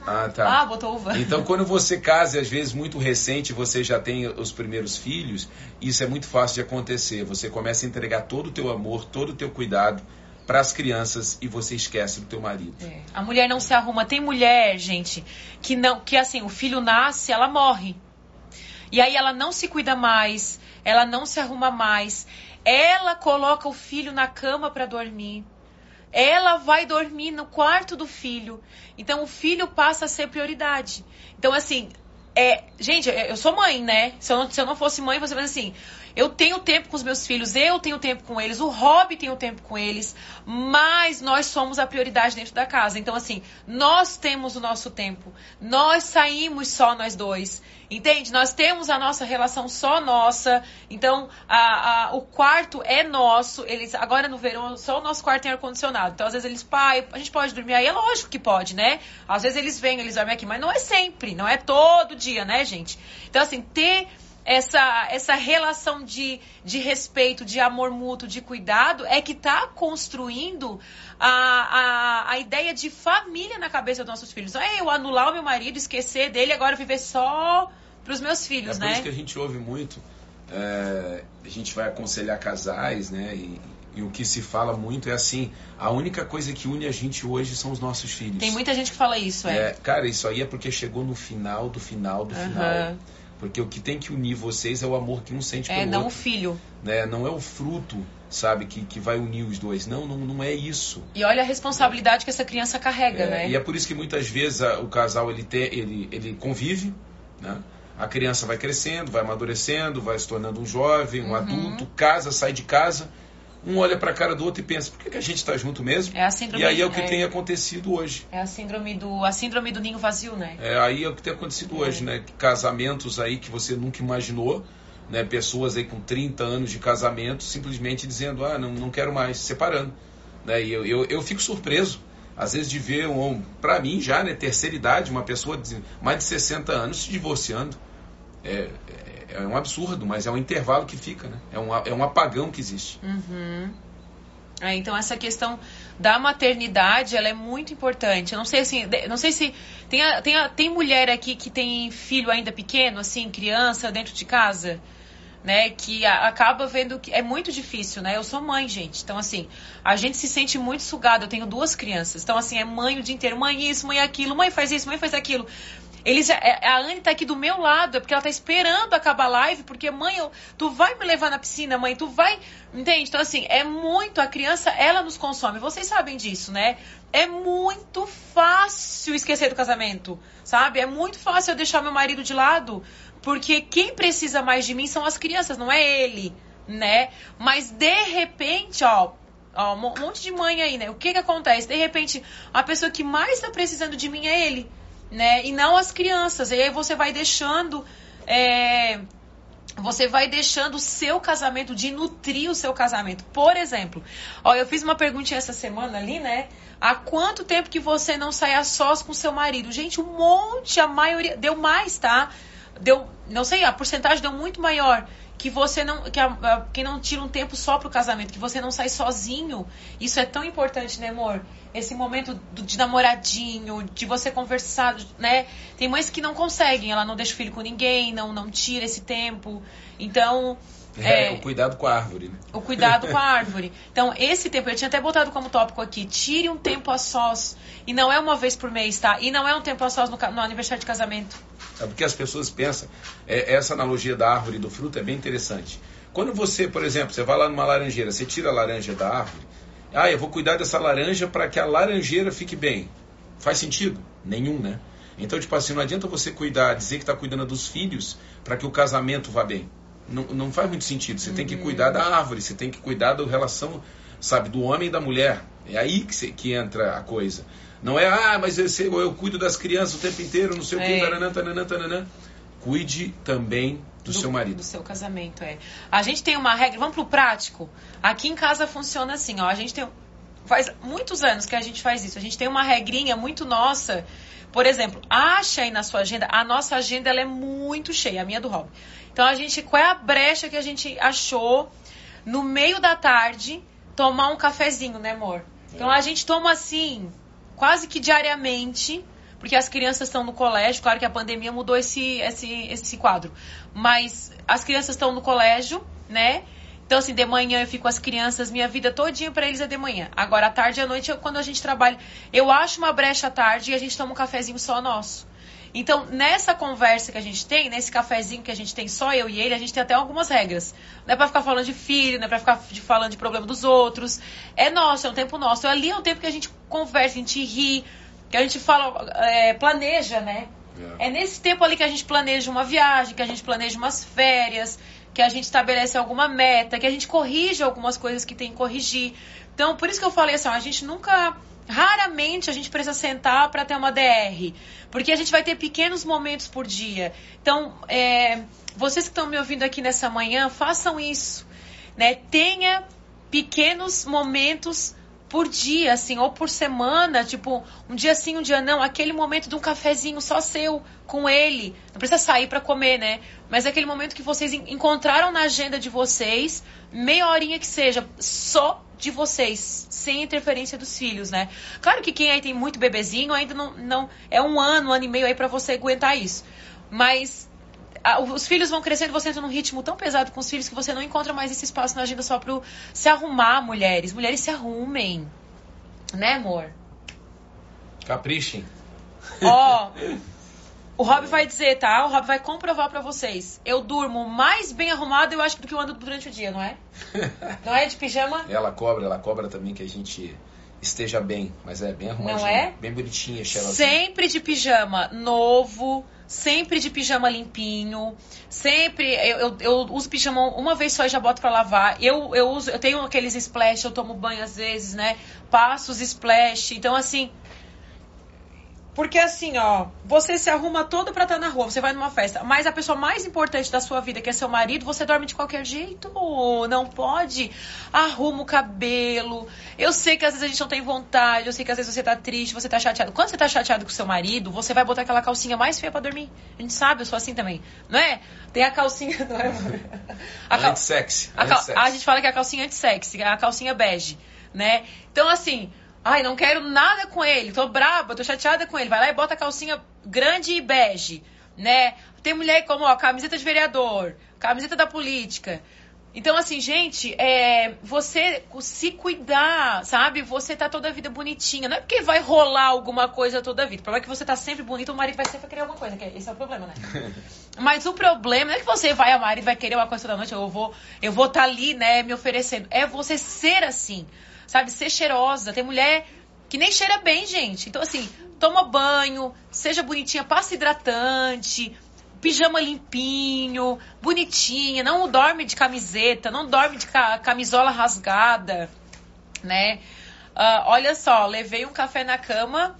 Ah, tá. Ah, botou uva. Então, quando você casa, às vezes muito recente, você já tem os primeiros filhos, isso é muito fácil de acontecer. Você começa a entregar todo o teu amor, todo o teu cuidado para as crianças e você esquece do teu marido. É. A mulher não se arruma. Tem mulher, gente, que não, que assim, o filho nasce, ela morre. E aí ela não se cuida mais, ela não se arruma mais. Ela coloca o filho na cama para dormir. Ela vai dormir no quarto do filho. Então o filho passa a ser prioridade. Então, assim, é, gente, eu sou mãe, né? Se eu não, se eu não fosse mãe, você vai assim. Eu tenho tempo com os meus filhos, eu tenho tempo com eles, o Rob tem o tempo com eles, mas nós somos a prioridade dentro da casa. Então, assim, nós temos o nosso tempo. Nós saímos só nós dois. Entende? Nós temos a nossa relação só nossa. Então, a, a, o quarto é nosso. Eles Agora no verão, só o nosso quarto tem ar-condicionado. Então, às vezes eles, pai, a gente pode dormir aí? É lógico que pode, né? Às vezes eles vêm, eles dormem aqui, mas não é sempre, não é todo dia, né, gente? Então, assim, ter essa, essa relação de, de respeito, de amor mútuo, de cuidado, é que está construindo a, a, a ideia de família na cabeça dos nossos filhos. Não é eu anular o meu marido, esquecer dele agora viver só para os meus filhos, é né? É isso que a gente ouve muito, é, a gente vai aconselhar casais, né? E, e o que se fala muito é assim: a única coisa que une a gente hoje são os nossos filhos. Tem muita gente que fala isso, é. é cara, isso aí é porque chegou no final do final do uhum. final. Porque o que tem que unir vocês é o amor que um sente é, pelo não outro. o filho. Né? Não é o fruto, sabe, que, que vai unir os dois. Não, não, não é isso. E olha a responsabilidade que essa criança carrega, é, né? E é por isso que muitas vezes a, o casal ele, te, ele, ele convive, né? A criança vai crescendo, vai amadurecendo, vai se tornando um jovem, um uhum. adulto, casa, sai de casa. Um olha para a cara do outro e pensa, por que, que a gente está junto mesmo? É a síndrome, e aí é o que é, tem acontecido hoje. É a síndrome do, a síndrome do ninho vazio, né? É, aí é o que tem acontecido É. hoje, né? Casamentos aí que você nunca imaginou, né? Pessoas aí com 30 anos de casamento simplesmente dizendo, ah, não, não quero mais, se separando. Né? E eu, eu, eu fico surpreso, às vezes, de ver, um, para mim já, né, terceira idade, uma pessoa de mais de 60 anos se divorciando. É, é, um absurdo, mas é um intervalo que fica, né? É um, é um apagão que existe. Uhum. É, então essa questão da maternidade ela é muito importante. Eu não sei assim, não sei se tem, tem, tem mulher aqui que tem filho ainda pequeno, assim, criança dentro de casa, né? Que a- acaba vendo que é muito difícil, né? Eu sou mãe, gente. Então assim, a gente se sente muito sugado. Eu tenho duas crianças, então assim é mãe o dia inteiro, mãe isso, mãe aquilo, mãe faz isso, mãe faz aquilo. Eles, é- a Anne tá aqui do meu lado, é porque ela tá esperando acabar a live, porque, mãe, eu, tu vai me levar na piscina, mãe, tu vai. Entende? Então, assim, é muito. A criança, ela nos consome. Vocês sabem disso, né? É muito fácil esquecer do casamento, sabe? É muito fácil eu deixar meu marido de lado, porque quem precisa mais de mim são as crianças, não é ele, né? Mas de repente, ó, ó, um monte de mãe aí, né? O que que acontece? De repente, a pessoa que mais tá precisando de mim é ele, né? E não as crianças. E aí você vai deixando. é, você vai deixando o seu casamento, de nutrir o seu casamento. Por exemplo, ó, eu fiz uma perguntinha essa semana ali, né? Há quanto tempo que você não sai a sós com seu marido? Gente, um monte, a maioria. Deu mais, tá? Deu, não sei, a porcentagem deu muito maior. Que você não. Que, a, que não tira um tempo só pro casamento, que você não sai sozinho. Isso é tão importante, né, amor? Esse momento do- de namoradinho, de você conversar, né? Tem mães que não conseguem, ela não deixa o filho com ninguém, não, não tira esse tempo. Então, É, É. o cuidado com a árvore, né? o cuidado com a (laughs) árvore. Então, esse tempo, eu tinha até botado como tópico aqui, tire um tempo a sós. E não é uma vez por mês, tá? E não é um tempo a sós no, no aniversário de casamento. É porque as pessoas pensam, é, essa analogia da árvore e do fruto é bem interessante. Quando você, por exemplo, você vai lá numa laranjeira, você tira a laranja da árvore, ah, eu vou cuidar dessa laranja para que a laranjeira fique bem. Faz sentido? Nenhum, né? Então, tipo assim, não adianta você cuidar, dizer que está cuidando dos filhos para que o casamento vá bem. Não, não faz muito sentido. Você tem que cuidar da árvore, você tem que cuidar da relação, sabe, do homem e da mulher. É aí que, você- que entra a coisa. Não é, ah, mas eu, sei, eu cuido das crianças o tempo inteiro, não sei o É. que, taranã, taranã, taranã. Cuide também do, seu marido. Do seu casamento, é. A gente tem uma regra, vamos pro prático. Aqui em casa funciona assim, ó. A gente tem. Faz muitos anos que a gente faz isso. A gente tem uma regrinha muito nossa. Por exemplo, acha aí na sua agenda. A nossa agenda ela é muito cheia, a minha do Rob. Então a gente. Qual é a brecha que a gente achou no meio da tarde tomar um cafezinho, né, amor? Então a gente toma assim, quase que diariamente. porque as crianças estão no colégio. Claro que a pandemia mudou esse, esse, esse quadro. Mas as crianças estão no colégio, né? Então, assim, de manhã eu fico com as crianças, minha vida todinha para eles é de manhã. Agora, à tarde e à noite, quando a gente trabalha, eu acho uma brecha à tarde e a gente toma um cafezinho só nosso. Então, nessa conversa que a gente tem, nesse cafezinho que a gente tem só eu e ele, a gente tem até algumas regras. Não é pra ficar falando de filho, não é pra ficar de, falando de problema dos outros. É nosso, é um tempo nosso. Ali é um tempo que a gente conversa, a gente ri, que a gente fala, é, planeja, né? É. é nesse tempo ali que a gente planeja uma viagem, que a gente planeja umas férias, que a gente estabelece alguma meta, que a gente corrige algumas coisas que tem que corrigir. Então, por isso que eu falei assim, ó, a gente nunca Raramente a gente precisa sentar para ter uma DR, porque a gente vai ter pequenos momentos por dia. Então, é, vocês que estão me ouvindo aqui nessa manhã, façam isso, né? Tenha pequenos momentos por dia, assim, ou por semana, tipo, um dia sim, um dia não, aquele momento de um cafezinho só seu com ele. Não precisa sair para comer, né? Mas aquele momento que vocês encontraram na agenda de vocês, meia horinha que seja, só de vocês, sem interferência dos filhos, né? Claro que quem aí tem muito bebezinho ainda não, não é um ano, um ano e meio aí para você aguentar isso. Mas a, os filhos vão crescendo, você entra num ritmo tão pesado com os filhos que você não encontra mais esse espaço na agenda só para se arrumar, mulheres. Mulheres se arrumem. Né, amor? Caprichem. Ó, (laughs) O Rob vai dizer, tá? O Rob vai comprovar para vocês. Eu durmo mais bem arrumado, eu acho, do que eu ando durante o dia, não é? (laughs) não é de pijama? Ela cobra, ela cobra também que a gente esteja bem, mas é bem arrumadinha. Não é? Bem bonitinha, Sheila. Sempre de pijama novo, sempre de pijama limpinho, sempre eu, eu, eu, uso pijama uma vez só e já boto para lavar. Eu, eu uso, eu tenho aqueles splash, eu tomo banho às vezes, né? Passo os splash. Então assim, porque assim, ó, você se arruma todo pra estar na rua, você vai numa festa, mas a pessoa mais importante da sua vida, que é seu marido, você dorme de qualquer jeito? Não pode? Arruma o cabelo. Eu sei que às vezes a gente não tem vontade, eu sei que às vezes você tá triste, você tá chateado. Quando você tá chateado com seu marido, você vai botar aquela calcinha mais feia pra dormir. A gente sabe, eu sou assim também. Não é? Tem a calcinha, (laughs) não é? A cal... Anti-sexy. A, cal... a gente fala que é a calcinha anti-sexy, a calcinha bege, né? Então, assim, Ai, não quero nada com ele, tô braba, tô chateada com ele. Vai lá e bota a calcinha grande e bege, né? Tem mulher como, ó, camiseta de vereador, camiseta da política. Então, assim, gente, é, você se cuidar, sabe? Você tá toda a vida bonitinha. Não é porque vai rolar alguma coisa toda a vida. O problema é que você tá sempre bonita, o marido vai sempre querer alguma coisa. esse é o problema, né? (laughs) Mas o problema não é que você vai amar e vai querer uma coisa toda noite. Eu vou eu vou estar tá ali, né, me oferecendo. É você ser assim sabe? Ser cheirosa. Tem mulher que nem cheira bem, gente. Então, assim, toma banho, seja bonitinha, passa hidratante, pijama limpinho, bonitinha, não dorme de camiseta, não dorme de camisola rasgada, né? Uh, olha só, levei um café na cama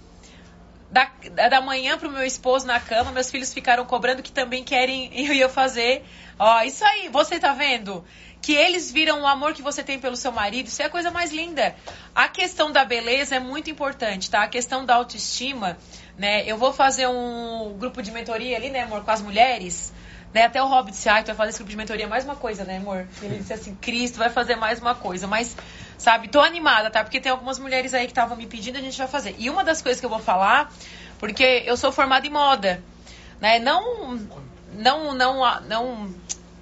da, da manhã pro meu esposo na cama, meus filhos ficaram cobrando que também querem (laughs) eu fazer. Ó, isso aí, você tá vendo? Que eles viram o amor que você tem pelo seu marido, isso é a coisa mais linda. A questão da beleza é muito importante, tá? A questão da autoestima, né? Eu vou fazer um grupo de mentoria ali, né, amor, com as mulheres. Né? Até o Rob disse, ah, tu vai fazer esse grupo de mentoria mais uma coisa, né, amor? Ele disse assim, Cristo vai fazer mais uma coisa. Mas, sabe, tô animada, tá? Porque tem algumas mulheres aí que estavam me pedindo, a gente vai fazer. E uma das coisas que eu vou falar, porque eu sou formada em moda, né? Não, não, não, não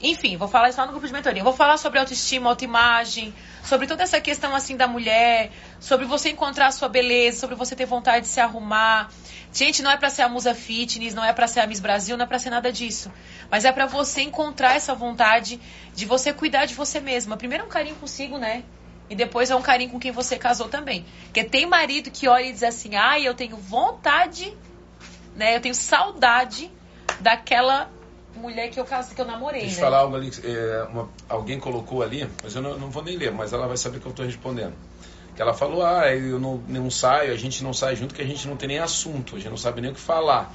enfim, vou falar só no grupo de mentoria. Vou falar sobre autoestima, autoimagem, sobre toda essa questão assim da mulher, sobre você encontrar a sua beleza, sobre você ter vontade de se arrumar. Gente, não é para ser a musa fitness, não é para ser a Miss Brasil, não é para ser nada disso. Mas é para você encontrar essa vontade de você cuidar de você mesma. Primeiro é um carinho consigo, né? E depois é um carinho com quem você casou também. Porque tem marido que olha e diz assim: "Ai, eu tenho vontade, né? Eu tenho saudade daquela mulher que eu casei, que eu namorei. Deixa eu né? falar algo ali, é, uma, alguém colocou ali, mas eu não, não, vou nem ler, mas ela vai saber que eu estou respondendo. Que ela falou, ah, eu não, não saio, a gente não sai junto, que a gente não tem nem assunto, a gente não sabe nem o que falar.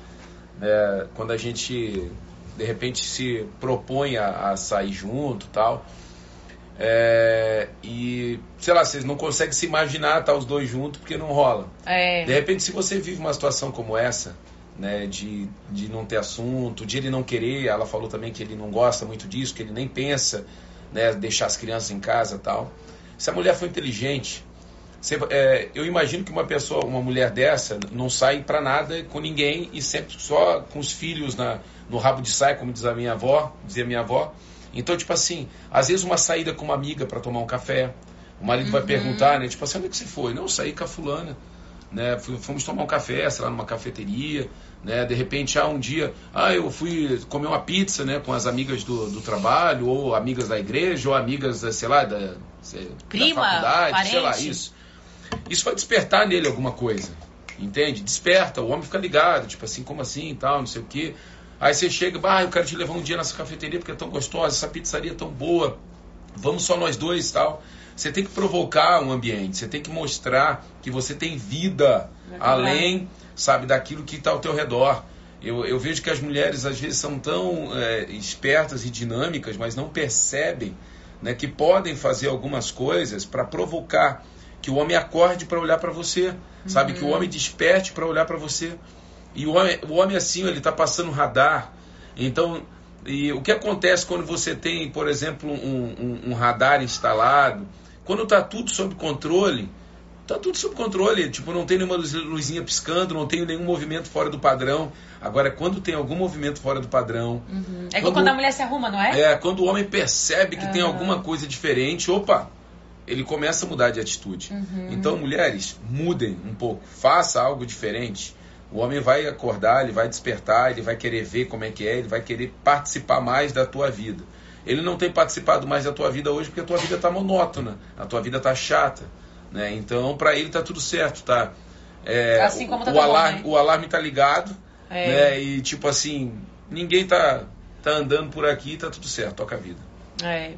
É, quando a gente, de repente, se propõe a, a sair junto tal. É, e, sei lá, vocês não conseguem se imaginar estar tá, os dois juntos porque não rola. É. De repente, se você vive uma situação como essa, né, de, de não ter assunto, de ele não querer. Ela falou também que ele não gosta muito disso, que ele nem pensa né, deixar as crianças em casa tal. Se a mulher for inteligente, Você, é, eu imagino que uma pessoa, uma mulher dessa, não sai para nada com ninguém e sempre só com os filhos na, no rabo de saia, como diz a minha avó, dizia minha avó. Então, tipo assim, às vezes uma saída com uma amiga para tomar um café, o marido uhum. vai perguntar, né? Tipo assim, onde é que você foi? Não, saí com a fulana. Né? Fomos tomar um café, sei lá, numa cafeteria. Né? De repente, ah, um dia, ah, eu fui comer uma pizza né, com as amigas do, do trabalho, ou amigas da igreja, ou amigas, sei lá, da, sei, Prima, da faculdade, parente. sei lá, isso. Isso vai despertar nele alguma coisa. Entende? Desperta, o homem fica ligado, tipo assim, como assim e tal, não sei o quê. Aí você chega, ah, eu quero te levar um dia nessa cafeteria porque é tão gostosa, essa pizzaria é tão boa, vamos só nós dois e tal. Você tem que provocar um ambiente, você tem que mostrar que você tem vida é além, sabe, daquilo que está ao teu redor. Eu, eu, vejo que as mulheres às vezes são tão é, espertas e dinâmicas, mas não percebem né, que podem fazer algumas coisas para provocar que o homem acorde para olhar para você, uhum. sabe, que o uhum. homem desperte para olhar para você. E o homem, o homem assim, ele está passando radar. Então, e o que acontece quando você tem, por exemplo, um, um, um radar instalado quando está tudo sob controle, está tudo sob controle. Tipo, não tem nenhuma luzinha piscando, não tem nenhum movimento fora do padrão. Agora, quando tem algum movimento fora do padrão. Uhum. É quando, quando a mulher se arruma, não é? É, quando o homem percebe que uhum. tem alguma coisa diferente, opa, ele começa a mudar de atitude. Uhum. Então, mulheres, mudem um pouco, faça algo diferente. O homem vai acordar, ele vai despertar, ele vai querer ver como é que é, ele vai querer participar mais da tua vida ele não tem participado mais da tua vida hoje porque a tua vida está monótona, a tua vida está chata. Né? Então, para ele está tudo certo, tá? É, assim como tá o, alarme, bom, né? o alarme está ligado, é. né? E tipo assim, ninguém tá, tá andando por aqui, tá tudo certo, toca a vida. É.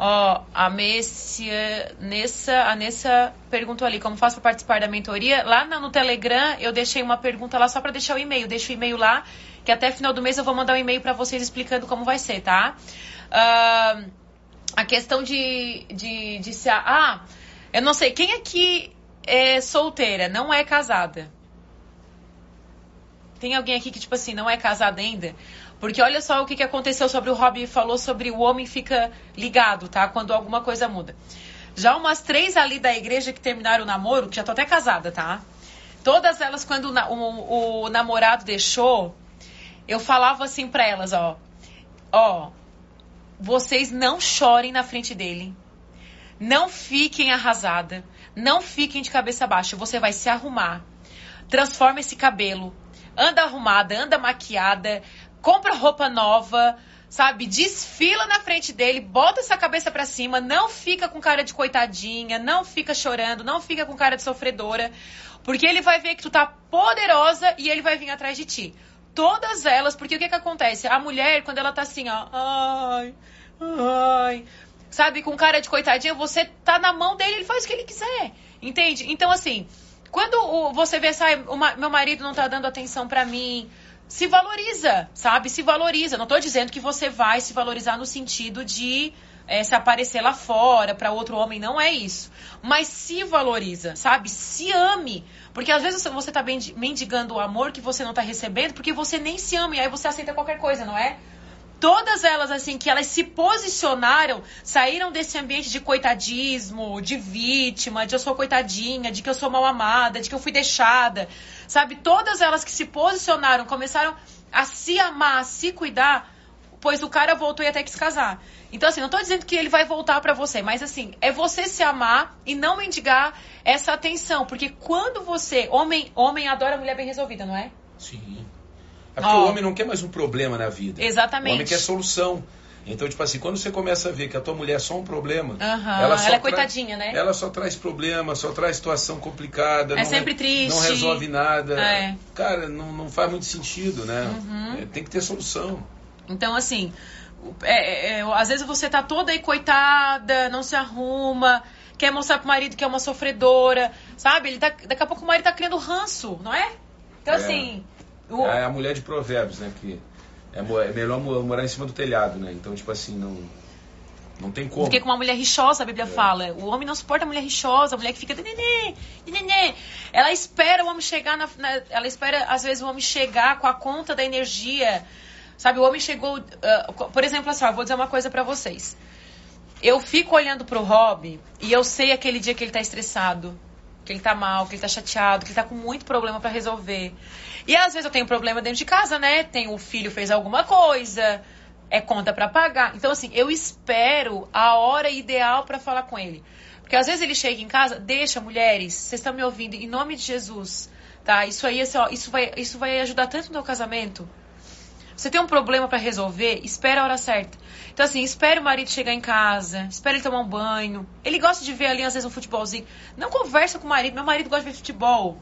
Ó, a Messia, Nessa, a Nessa perguntou ali como faço para participar da mentoria. Lá no Telegram eu deixei uma pergunta lá só para deixar o e-mail. Deixa o e-mail lá, que até final do mês eu vou mandar um e-mail para vocês explicando como vai ser, tá? Uh, a questão de, de, de se. Ah, eu não sei. Quem aqui é solteira, não é casada? Tem alguém aqui que, tipo assim, não é casada ainda? Porque olha só o que, que aconteceu sobre o Rob falou sobre o homem fica ligado, tá? Quando alguma coisa muda. Já umas três ali da igreja que terminaram o namoro, que já tô até casada, tá? Todas elas, quando o, o, o namorado deixou, eu falava assim pra elas, ó. Ó, vocês não chorem na frente dele. Não fiquem arrasada. Não fiquem de cabeça baixa. Você vai se arrumar. Transforma esse cabelo. Anda arrumada, anda maquiada, compra roupa nova, sabe? Desfila na frente dele, bota essa cabeça para cima, não fica com cara de coitadinha, não fica chorando, não fica com cara de sofredora, porque ele vai ver que tu tá poderosa e ele vai vir atrás de ti. Todas elas, porque o que que acontece? A mulher, quando ela tá assim, ó, ai, ai, sabe, com cara de coitadinha, você tá na mão dele, ele faz o que ele quiser, entende? Então, assim, quando você vê, sai, meu marido não tá dando atenção para mim, se valoriza, sabe? Se valoriza. Não estou dizendo que você vai se valorizar no sentido de é, se aparecer lá fora para outro homem, não é isso. Mas se valoriza, sabe? Se ame. Porque às vezes você está mendigando o amor que você não está recebendo porque você nem se ama e aí você aceita qualquer coisa, não é? Todas elas, assim, que elas se posicionaram, saíram desse ambiente de coitadismo, de vítima, de eu sou coitadinha, de que eu sou mal amada, de que eu fui deixada, sabe? Todas elas que se posicionaram, começaram a se amar, a se cuidar, pois o cara voltou e até que se casar. Então, assim, não tô dizendo que ele vai voltar para você, mas assim, é você se amar e não mendigar essa atenção. Porque quando você. Homem, homem adora mulher bem resolvida, não é? Sim. É porque oh. o homem não quer mais um problema na vida. Exatamente. O homem quer solução. Então, tipo assim, quando você começa a ver que a tua mulher é só um problema, uhum, ela, ela é coitadinha, né? Ela só traz problema, só traz situação complicada. É sempre triste. Não resolve nada. É. Cara, não, não faz muito sentido, né? Uhum. É, tem que ter solução. Então, assim, é, é, é, às vezes você tá toda aí coitada, não se arruma, quer mostrar pro marido que é uma sofredora, sabe? Ele tá, daqui a pouco o marido tá criando ranço, não é? Então, assim o... É a mulher de provérbios, né? Que é, é melhor morar em cima do telhado, né? Então, tipo assim, não... Não tem como. Porque com uma mulher rixosa, a Bíblia é. fala. O homem não suporta a mulher rixosa, a mulher que fica. Nenê, nenê. Ela espera o homem chegar na, na, Ela espera, às vezes, o homem chegar com a conta da energia. Sabe, o homem chegou. Uh, por exemplo, assim, ó, vou dizer uma coisa para vocês. Eu fico olhando pro Rob E eu sei aquele dia que ele tá estressado, que ele tá mal, que ele tá chateado, que ele tá com muito problema para resolver. E às vezes eu tenho problema dentro de casa, né? Tem o filho fez alguma coisa, é conta para pagar. Então assim, eu espero a hora ideal para falar com ele. Porque às vezes ele chega em casa, deixa mulheres, vocês estão me ouvindo em nome de Jesus, tá? Isso aí assim, ó, isso vai isso vai ajudar tanto no meu casamento. Você tem um problema para resolver, espera a hora certa. Então, assim, espere o marido chegar em casa, espere ele tomar um banho. Ele gosta de ver ali, às vezes, um futebolzinho. Não conversa com o marido. Meu marido gosta de ver futebol.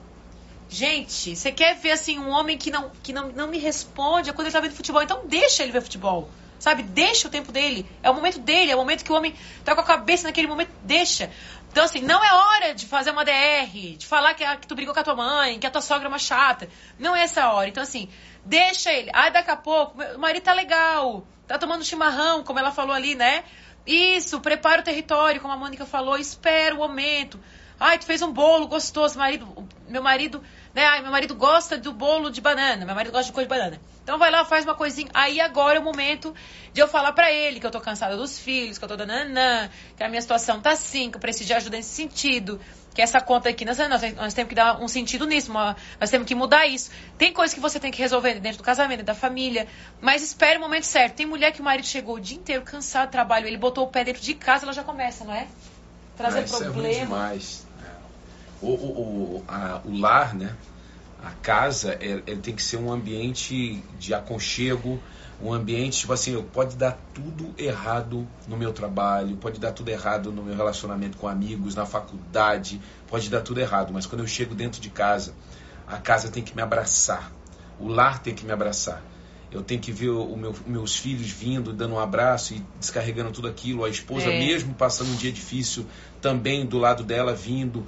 Gente, você quer ver, assim, um homem que não, que não, não me responde quando ele tá vendo futebol. Então, deixa ele ver futebol. Sabe? Deixa o tempo dele. É o momento dele, é o momento que o homem tá com a cabeça naquele momento. Deixa. Então, assim, não é hora de fazer uma DR, de falar que, que tu brigou com a tua mãe, que a tua sogra é uma chata. Não é essa hora. Então, assim, Deixa ele. Ai, daqui a pouco, o marido tá legal. Tá tomando chimarrão, como ela falou ali, né? Isso, prepara o território, como a Mônica falou, espera o momento. Ai, tu fez um bolo gostoso, marido, meu marido, né? Ai, meu marido gosta do bolo de banana, meu marido gosta de coisa de banana. Então vai lá, faz uma coisinha. Aí agora é o momento de eu falar para ele que eu tô cansada dos filhos, que eu tô dananã, que a minha situação tá assim, que eu preciso de ajuda nesse sentido que essa conta aqui, nós, nós, nós temos que dar um sentido nisso, uma, nós temos que mudar isso. Tem coisas que você tem que resolver dentro do casamento, da família, mas espere o momento certo. Tem mulher que o marido chegou o dia inteiro cansado do trabalho, ele botou o pé dentro de casa, ela já começa, não é? Trazer ah, problema. É demais. É. O, o, o, a, o lar, né? A casa, ele, ele tem que ser um ambiente de aconchego, um ambiente, tipo assim, pode dar tudo errado no meu trabalho, pode dar tudo errado no meu relacionamento com amigos, na faculdade, pode dar tudo errado, mas quando eu chego dentro de casa, a casa tem que me abraçar, o lar tem que me abraçar. Eu tenho que ver o meu, meus filhos vindo, dando um abraço e descarregando tudo aquilo, a esposa é. mesmo passando um dia difícil, também do lado dela vindo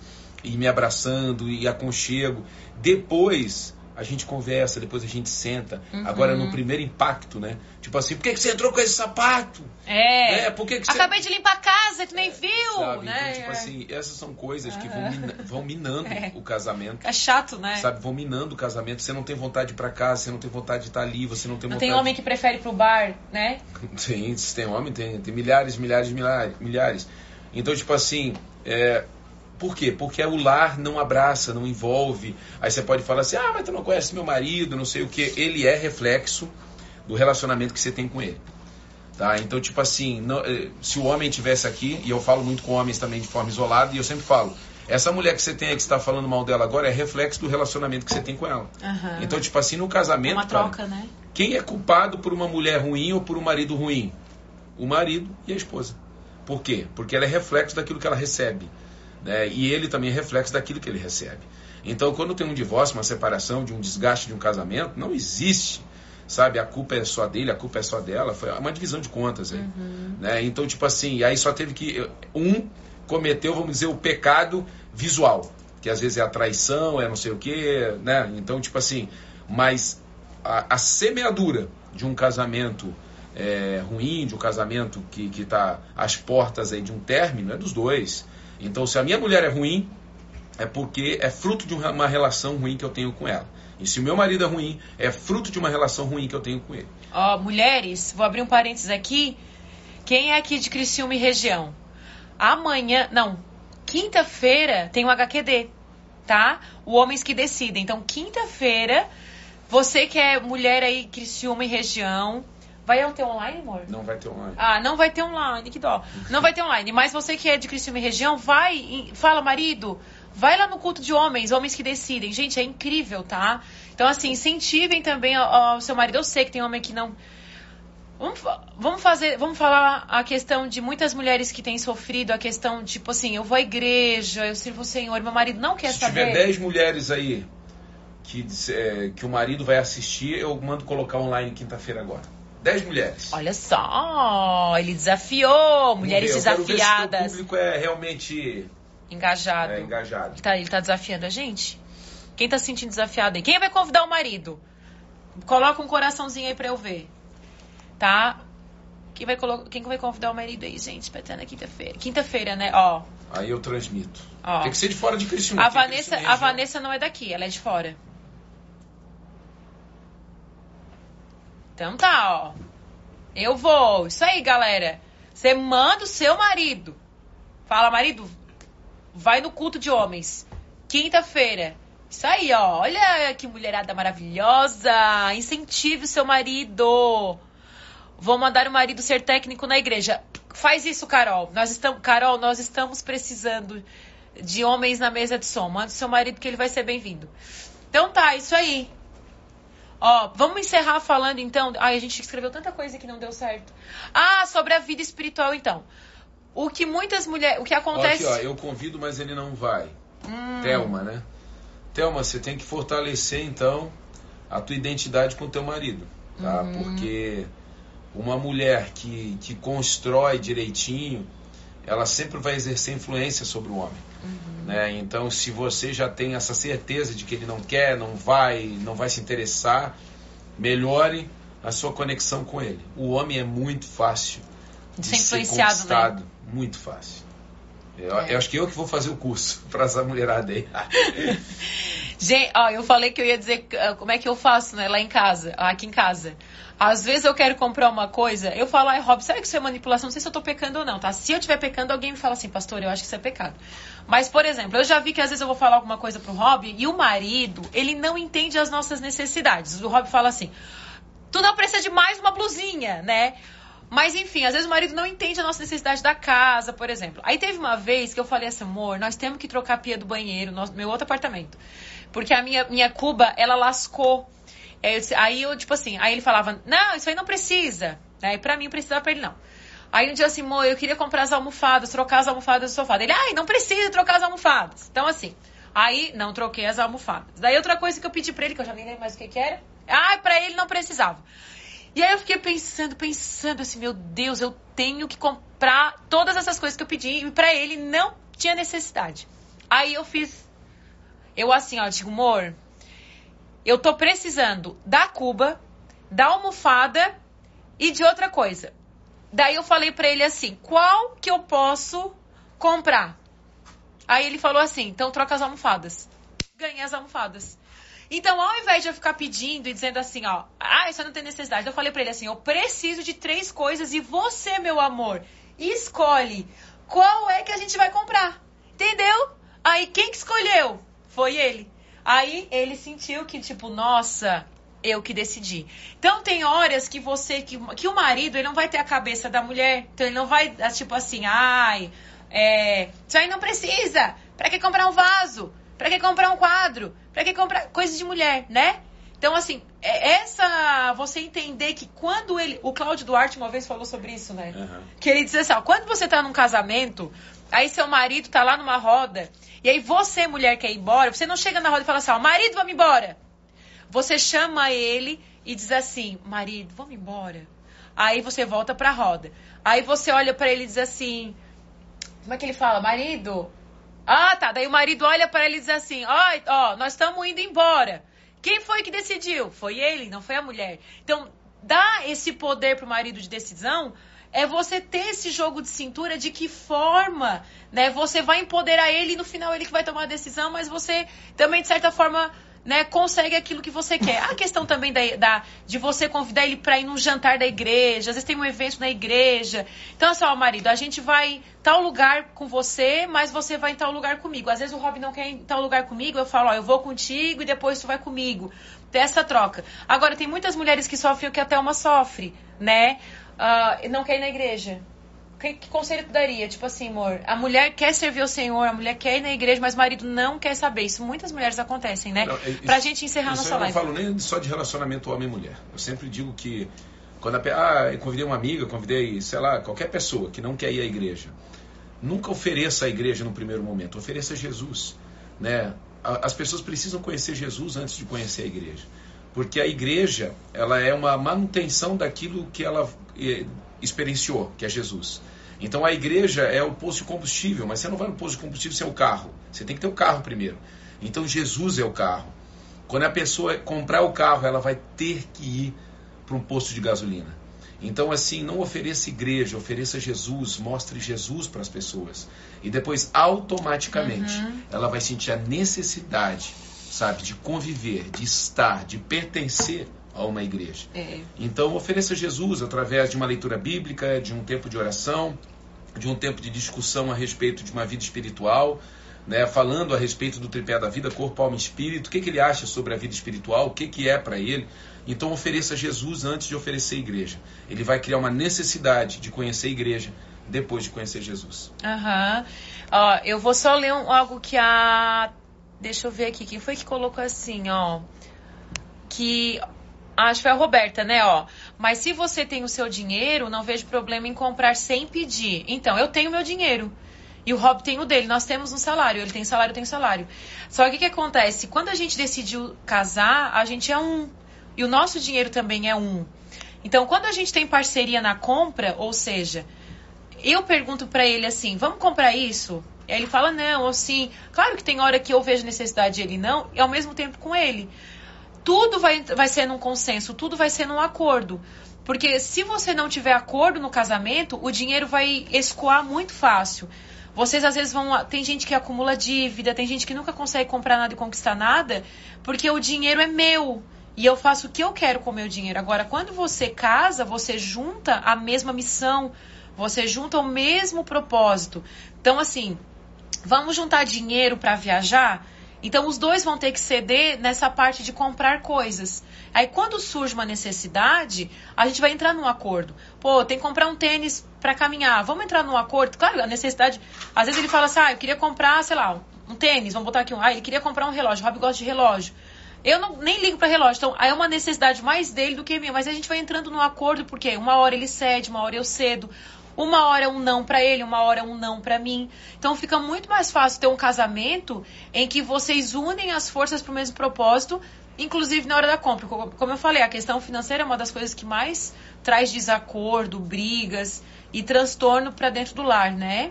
e me abraçando e aconchego. Depois a gente conversa, depois a gente senta. Uhum. Agora, no primeiro impacto, né? Tipo assim, por que, que você entrou com esse sapato? É. é por que que você... Acabei de limpar a casa, tu nem viu, sabe? né? Então, tipo é. assim, essas são coisas que vão, mina, vão minando (laughs) é. o casamento. É chato, né? Sabe, vão minando o casamento. Você não tem vontade de ir pra casa, você não tem vontade de estar ali, você não tem não vontade... tem homem que prefere ir pro bar, né? (laughs) Tem, tem homem, tem, tem milhares, milhares, milhares, milhares. Então, tipo assim, é, por quê? Porque o lar não abraça, não envolve. Aí você pode falar assim: ah, mas tu não conhece meu marido, não sei o que. Ele é reflexo do relacionamento que você tem com ele. Tá? Então, tipo assim, não, eh, se o homem tivesse aqui, e eu falo muito com homens também de forma isolada, e eu sempre falo: essa mulher que você tem aí que está falando mal dela agora é reflexo do relacionamento que você tem com ela. Uhum. Então, tipo assim, no casamento. É uma troca, cara, né? Quem é culpado por uma mulher ruim ou por um marido ruim? O marido e a esposa. Por quê? Porque ela é reflexo daquilo que ela recebe. Né? E ele também é reflexo daquilo que ele recebe. Então, quando tem um divórcio, uma separação, de um desgaste de um casamento, não existe, sabe? A culpa é só dele, a culpa é só dela. Foi uma divisão de contas aí. Uhum. Né? Então, tipo assim, aí só teve que. Um cometeu, vamos dizer, o pecado visual, que às vezes é a traição, é não sei o quê, né? Então, tipo assim, mas a, a semeadura de um casamento é, ruim, de um casamento que está às portas aí de um término, é dos dois. Então, se a minha mulher é ruim, é porque é fruto de uma relação ruim que eu tenho com ela. E se o meu marido é ruim, é fruto de uma relação ruim que eu tenho com ele. Ó, oh, mulheres, vou abrir um parênteses aqui. Quem é aqui de Criciúma e região? Amanhã, não, quinta-feira tem o HQD, tá? O Homens que Decidem. Então, quinta-feira, você que é mulher aí, Criciúma e região, Vai ter online, amor? Não vai ter online. Ah, não vai ter online, que dó. Não vai ter online. Mas você que é de Criciúma e região, vai, fala, marido, vai lá no culto de homens, homens que decidem. Gente, é incrível, tá? Então, assim, incentivem também o seu marido. Eu sei que tem homem que não. Vamos, vamos fazer, vamos falar a questão de muitas mulheres que têm sofrido a questão, tipo assim, eu vou à igreja, eu sirvo o Senhor, meu marido não quer Se saber. Se tiver 10 mulheres aí que, é, que o marido vai assistir, eu mando colocar online quinta-feira agora. 10 mulheres. Olha só, ele desafiou mulheres desafiadas. o público é realmente engajado. É, engajado. Ele tá, ele tá desafiando a gente? Quem tá se sentindo desafiado aí? Quem vai convidar o marido? Coloca um coraçãozinho aí pra eu ver. Tá? Quem vai. Quem vai convidar o marido aí, gente? Pra estar na quinta-feira. Quinta-feira, né? Ó. Aí eu transmito. Ó. Tem que ser de fora de Criciúma. A Vanessa, a Vanessa não é daqui, ela é de fora. Então tá, ó. Eu vou. Isso aí, galera. Você manda o seu marido Fala, marido, vai no culto de homens. Quinta-feira. Isso aí, ó. Olha que mulherada maravilhosa. Incentive o seu marido. Vou mandar o marido ser técnico na igreja. Faz isso, Carol. Nós estamos, Carol, nós estamos precisando de homens na mesa de som. Manda o seu marido que ele vai ser bem-vindo. Então tá, isso aí. Ó, vamos encerrar falando então. Ai, a gente escreveu tanta coisa que não deu certo. Ah, sobre a vida espiritual então. O que muitas mulheres, o que acontece? Aqui, ó, eu convido, mas ele não vai. Hum. Thelma, né? Thelma, você tem que fortalecer então a tua identidade com o teu marido, tá? Uhum. Porque uma mulher que, que constrói direitinho, ela sempre vai exercer influência sobre o homem. Uhum. Né? Então, se você já tem essa certeza de que ele não quer, não vai, não vai se interessar, melhore a sua conexão com ele. O homem é muito fácil de ser, ser conquistado, né? muito fácil. Eu, é. eu, acho que eu que vou fazer o curso (laughs) para essa mulherada aí. (laughs) Gente, ó, eu falei que eu ia dizer ah, como é que eu faço, né, lá em casa, aqui em casa. Às vezes eu quero comprar uma coisa, eu falo, ai, Rob, será que isso é manipulação? Não sei se eu tô pecando ou não, tá? Se eu estiver pecando, alguém me fala assim, pastor, eu acho que isso é pecado. Mas, por exemplo, eu já vi que às vezes eu vou falar alguma coisa pro Rob e o marido, ele não entende as nossas necessidades. O Rob fala assim, tu não precisa de mais uma blusinha, né? Mas enfim, às vezes o marido não entende a nossa necessidade da casa, por exemplo. Aí teve uma vez que eu falei assim, amor, nós temos que trocar a pia do banheiro no meu outro apartamento. Porque a minha, minha cuba, ela lascou. Aí eu, tipo assim, aí ele falava, não, isso aí não precisa. Aí pra mim precisava pra ele não. Aí um dia assim, amor, eu queria comprar as almofadas, trocar as almofadas do sofá. Ele, ai, não precisa trocar as almofadas. Então assim, aí não troquei as almofadas. Daí outra coisa que eu pedi pra ele, que eu já nem lembro mais o que que era. Ah, pra ele não precisava. E aí eu fiquei pensando, pensando assim, meu Deus, eu tenho que comprar todas essas coisas que eu pedi e para ele não tinha necessidade. Aí eu fiz, eu assim, ó, digo, amor, eu tô precisando da cuba, da almofada e de outra coisa. Daí eu falei para ele assim, qual que eu posso comprar? Aí ele falou assim, então troca as almofadas. Ganhei as almofadas. Então, ao invés de eu ficar pedindo e dizendo assim, ó, ah, isso não tem necessidade, eu falei para ele assim, eu preciso de três coisas e você, meu amor, escolhe qual é que a gente vai comprar. Entendeu? Aí quem que escolheu? Foi ele. Aí ele sentiu que tipo, nossa, eu que decidi. Então tem horas que você que, que o marido ele não vai ter a cabeça da mulher, então ele não vai tipo assim, ai, é, isso aí não precisa. Para que comprar um vaso? Para que comprar um quadro? Para que comprar coisas de mulher, né? Então, assim, é essa. Você entender que quando ele. O Cláudio Duarte uma vez falou sobre isso, né? Uhum. Que ele diz assim: ó, quando você tá num casamento, aí seu marido tá lá numa roda, e aí você, mulher, quer ir embora, você não chega na roda e fala assim: ó, marido, vamos embora. Você chama ele e diz assim: marido, vamos embora. Aí você volta pra roda. Aí você olha para ele e diz assim: como é que ele fala? Marido, ah, tá. Daí o marido olha para ele e diz assim: ó, ó, nós estamos indo embora. Quem foi que decidiu? Foi ele, não foi a mulher. Então, dar esse poder pro marido de decisão é você ter esse jogo de cintura de que forma, né? Você vai empoderar ele e no final ele que vai tomar a decisão, mas você também, de certa forma, né, consegue aquilo que você quer. A questão também da, da de você convidar ele para ir num jantar da igreja, às vezes tem um evento na igreja. Então, assim, ó, marido, a gente vai tal lugar com você, mas você vai em tal lugar comigo. Às vezes o Rob não quer ir em tal lugar comigo, eu falo, ó, eu vou contigo e depois tu vai comigo. Tem essa troca. Agora, tem muitas mulheres que sofrem o que até uma sofre, né? Uh, não quer ir na igreja que, que, conselho tu daria? Tipo assim, amor, a mulher quer servir o Senhor, a mulher quer ir na igreja, mas o marido não quer saber. Isso muitas mulheres acontecem, né? Não, é, isso, pra gente encerrar nossa eu live. Eu não falo nem só de relacionamento homem e mulher. Eu sempre digo que quando a, ah, eu convidei uma amiga, convidei, sei lá, qualquer pessoa que não quer ir à igreja. Nunca ofereça a igreja no primeiro momento, ofereça Jesus, né? As pessoas precisam conhecer Jesus antes de conhecer a igreja. Porque a igreja, ela é uma manutenção daquilo que ela experienciou, que é Jesus. Então a igreja é o posto de combustível, mas você não vai no posto de combustível sem o carro. Você tem que ter o carro primeiro. Então Jesus é o carro. Quando a pessoa comprar o carro, ela vai ter que ir para um posto de gasolina. Então, assim, não ofereça igreja, ofereça Jesus, mostre Jesus para as pessoas. E depois, automaticamente, uhum. ela vai sentir a necessidade, sabe, de conviver, de estar, de pertencer a uma igreja. É. Então, ofereça Jesus através de uma leitura bíblica, de um tempo de oração, de um tempo de discussão a respeito de uma vida espiritual, né, falando a respeito do tripé da vida, corpo, alma e espírito, o que, que ele acha sobre a vida espiritual, o que, que é para ele. Então ofereça Jesus antes de oferecer a igreja. Ele vai criar uma necessidade de conhecer a igreja depois de conhecer Jesus. Aham. Ó, eu vou só ler um, algo que a. Deixa eu ver aqui. Quem foi que colocou assim, ó? Que. Acho que foi a Roberta, né? Ó. Mas se você tem o seu dinheiro, não vejo problema em comprar sem pedir. Então, eu tenho meu dinheiro. E o Rob tem o dele. Nós temos um salário. Ele tem salário, eu tenho salário. Só que o que, que acontece? Quando a gente decidiu casar, a gente é um. E o nosso dinheiro também é um. Então, quando a gente tem parceria na compra, ou seja, eu pergunto para ele assim: vamos comprar isso? E aí ele fala não, ou sim. Claro que tem hora que eu vejo necessidade e ele não, e ao mesmo tempo com ele. Tudo vai, vai ser num consenso, tudo vai ser num acordo. Porque se você não tiver acordo no casamento, o dinheiro vai escoar muito fácil. Vocês às vezes vão. Tem gente que acumula dívida, tem gente que nunca consegue comprar nada e conquistar nada, porque o dinheiro é meu. E eu faço o que eu quero com o meu dinheiro. Agora, quando você casa, você junta a mesma missão, você junta o mesmo propósito. Então, assim, vamos juntar dinheiro para viajar? Então, os dois vão ter que ceder nessa parte de comprar coisas. Aí, quando surge uma necessidade, a gente vai entrar num acordo. Pô, tem que comprar um tênis para caminhar. Vamos entrar num acordo? Claro, a necessidade. Às vezes ele fala assim, ah, eu queria comprar, sei lá, um tênis. Vamos botar aqui um. Ah, ele queria comprar um relógio. O Rob gosta de relógio. Eu não, nem ligo para relógio. Então, aí é uma necessidade mais dele do que minha. Mas a gente vai entrando num acordo, porque uma hora ele cede, uma hora eu cedo. Uma hora é um não para ele, uma hora é um não para mim. Então fica muito mais fácil ter um casamento em que vocês unem as forças para o mesmo propósito, inclusive na hora da compra. Como eu falei, a questão financeira é uma das coisas que mais traz desacordo, brigas e transtorno para dentro do lar, né?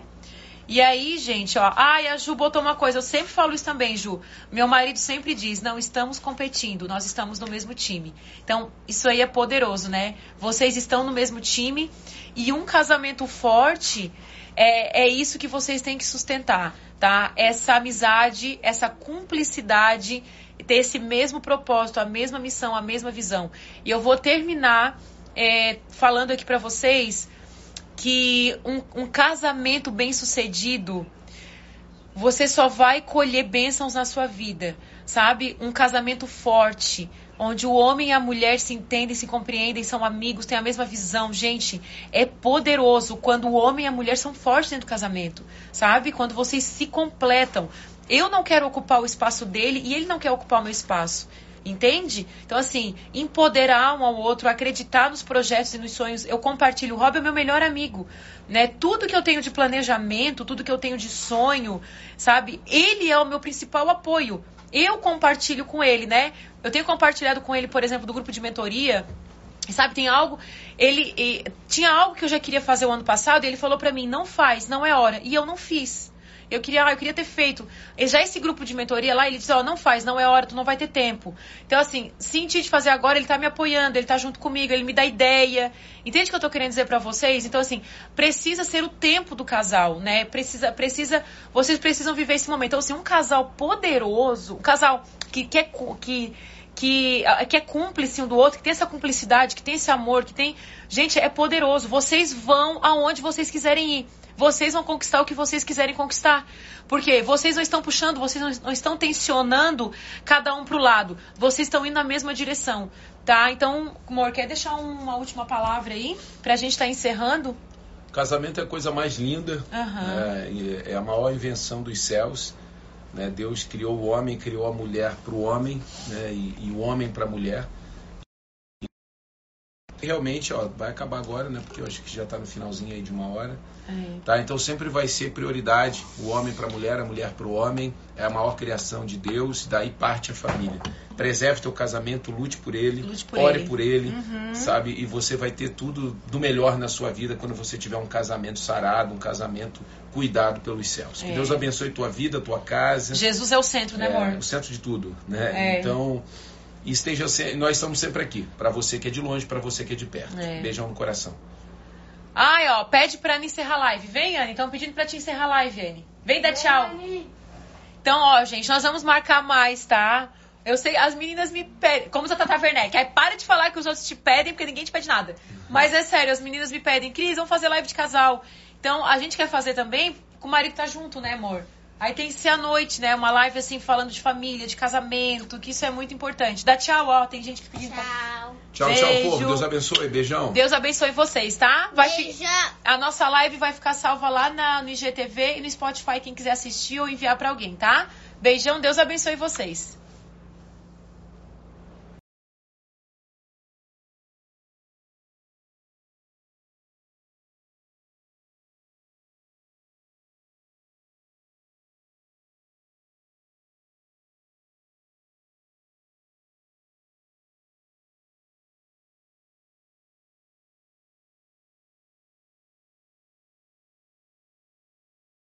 E aí, gente, ó, ai, a Ju botou uma coisa, eu sempre falo isso também, Ju. Meu marido sempre diz: não estamos competindo, nós estamos no mesmo time. Então, isso aí é poderoso, né? Vocês estão no mesmo time e um casamento forte é, é isso que vocês têm que sustentar, tá? Essa amizade, essa cumplicidade, ter esse mesmo propósito, a mesma missão, a mesma visão. E eu vou terminar é, falando aqui para vocês que um, um casamento bem sucedido, você só vai colher bênçãos na sua vida, sabe? Um casamento forte, onde o homem e a mulher se entendem, se compreendem, são amigos, têm a mesma visão. Gente, é poderoso quando o homem e a mulher são fortes dentro do casamento, sabe? Quando vocês se completam. Eu não quero ocupar o espaço dele e ele não quer ocupar o meu espaço. Entende? Então, assim, empoderar um ao outro, acreditar nos projetos e nos sonhos. Eu compartilho. O Rob é meu melhor amigo. Né? Tudo que eu tenho de planejamento, tudo que eu tenho de sonho, sabe? Ele é o meu principal apoio. Eu compartilho com ele, né? Eu tenho compartilhado com ele, por exemplo, do grupo de mentoria. Sabe, tem algo. Ele, tinha algo que eu já queria fazer o ano passado e ele falou para mim: não faz, não é hora. E eu não fiz. Eu queria, eu queria ter feito. E já esse grupo de mentoria lá, ele disse, ó, oh, não faz, não é hora, tu não vai ter tempo. Então, assim, senti de fazer agora, ele tá me apoiando, ele tá junto comigo, ele me dá ideia. Entende o que eu tô querendo dizer para vocês? Então, assim, precisa ser o tempo do casal, né? Precisa, precisa, vocês precisam viver esse momento. Então, assim, um casal poderoso, um casal que quer, que, que, que é cúmplice um do outro, que tem essa cumplicidade, que tem esse amor, que tem. Gente, é poderoso. Vocês vão aonde vocês quiserem ir vocês vão conquistar o que vocês quiserem conquistar. Porque vocês não estão puxando, vocês não estão tensionando cada um para o lado. Vocês estão indo na mesma direção. Tá? Então, amor, quer deixar uma última palavra aí? Pra gente estar tá encerrando? Casamento é a coisa mais linda. Uhum. É, é a maior invenção dos céus. Né? Deus criou o homem, criou a mulher para o homem né? e, e o homem para a mulher. Realmente, ó, vai acabar agora, né? Porque eu acho que já está no finalzinho aí de uma hora. É. Tá? Então sempre vai ser prioridade o homem para a mulher, a mulher para o homem. É a maior criação de Deus, daí parte a família. Preserve teu casamento, lute por ele, lute por ore ele. por ele, uhum. sabe? E você vai ter tudo do melhor na sua vida quando você tiver um casamento sarado, um casamento cuidado pelos céus. Que é. Deus abençoe tua vida, tua casa. Jesus é o centro, né, amor? É, o centro de tudo, né? É. Então e esteja nós estamos sempre aqui, para você que é de longe, para você que é de perto. É. Beijão no coração. Ai, ó, pede pra Ana encerrar a live. Vem, Anne, estão pedindo pra te encerrar a live, Anne. Vem dar tchau. Então, ó, gente, nós vamos marcar mais, tá? Eu sei, as meninas me pedem, como a Tata Werneck, aí para de falar que os outros te pedem, porque ninguém te pede nada. Mas é sério, as meninas me pedem, Cris, vamos fazer live de casal. Então, a gente quer fazer também com o marido tá junto, né, amor? Aí tem que ser à noite, né? Uma live assim falando de família, de casamento, que isso é muito importante. Dá tchau, ó. Tem gente que pedindo. pra- Tchau. Tchau, tchau, Beijo. povo. Deus abençoe. Beijão. Deus abençoe vocês, tá? Vai fi-. A nossa live vai ficar salva lá na, no IGTV e no Spotify, quem quiser assistir ou enviar pra alguém, tá? Beijão, Deus abençoe vocês.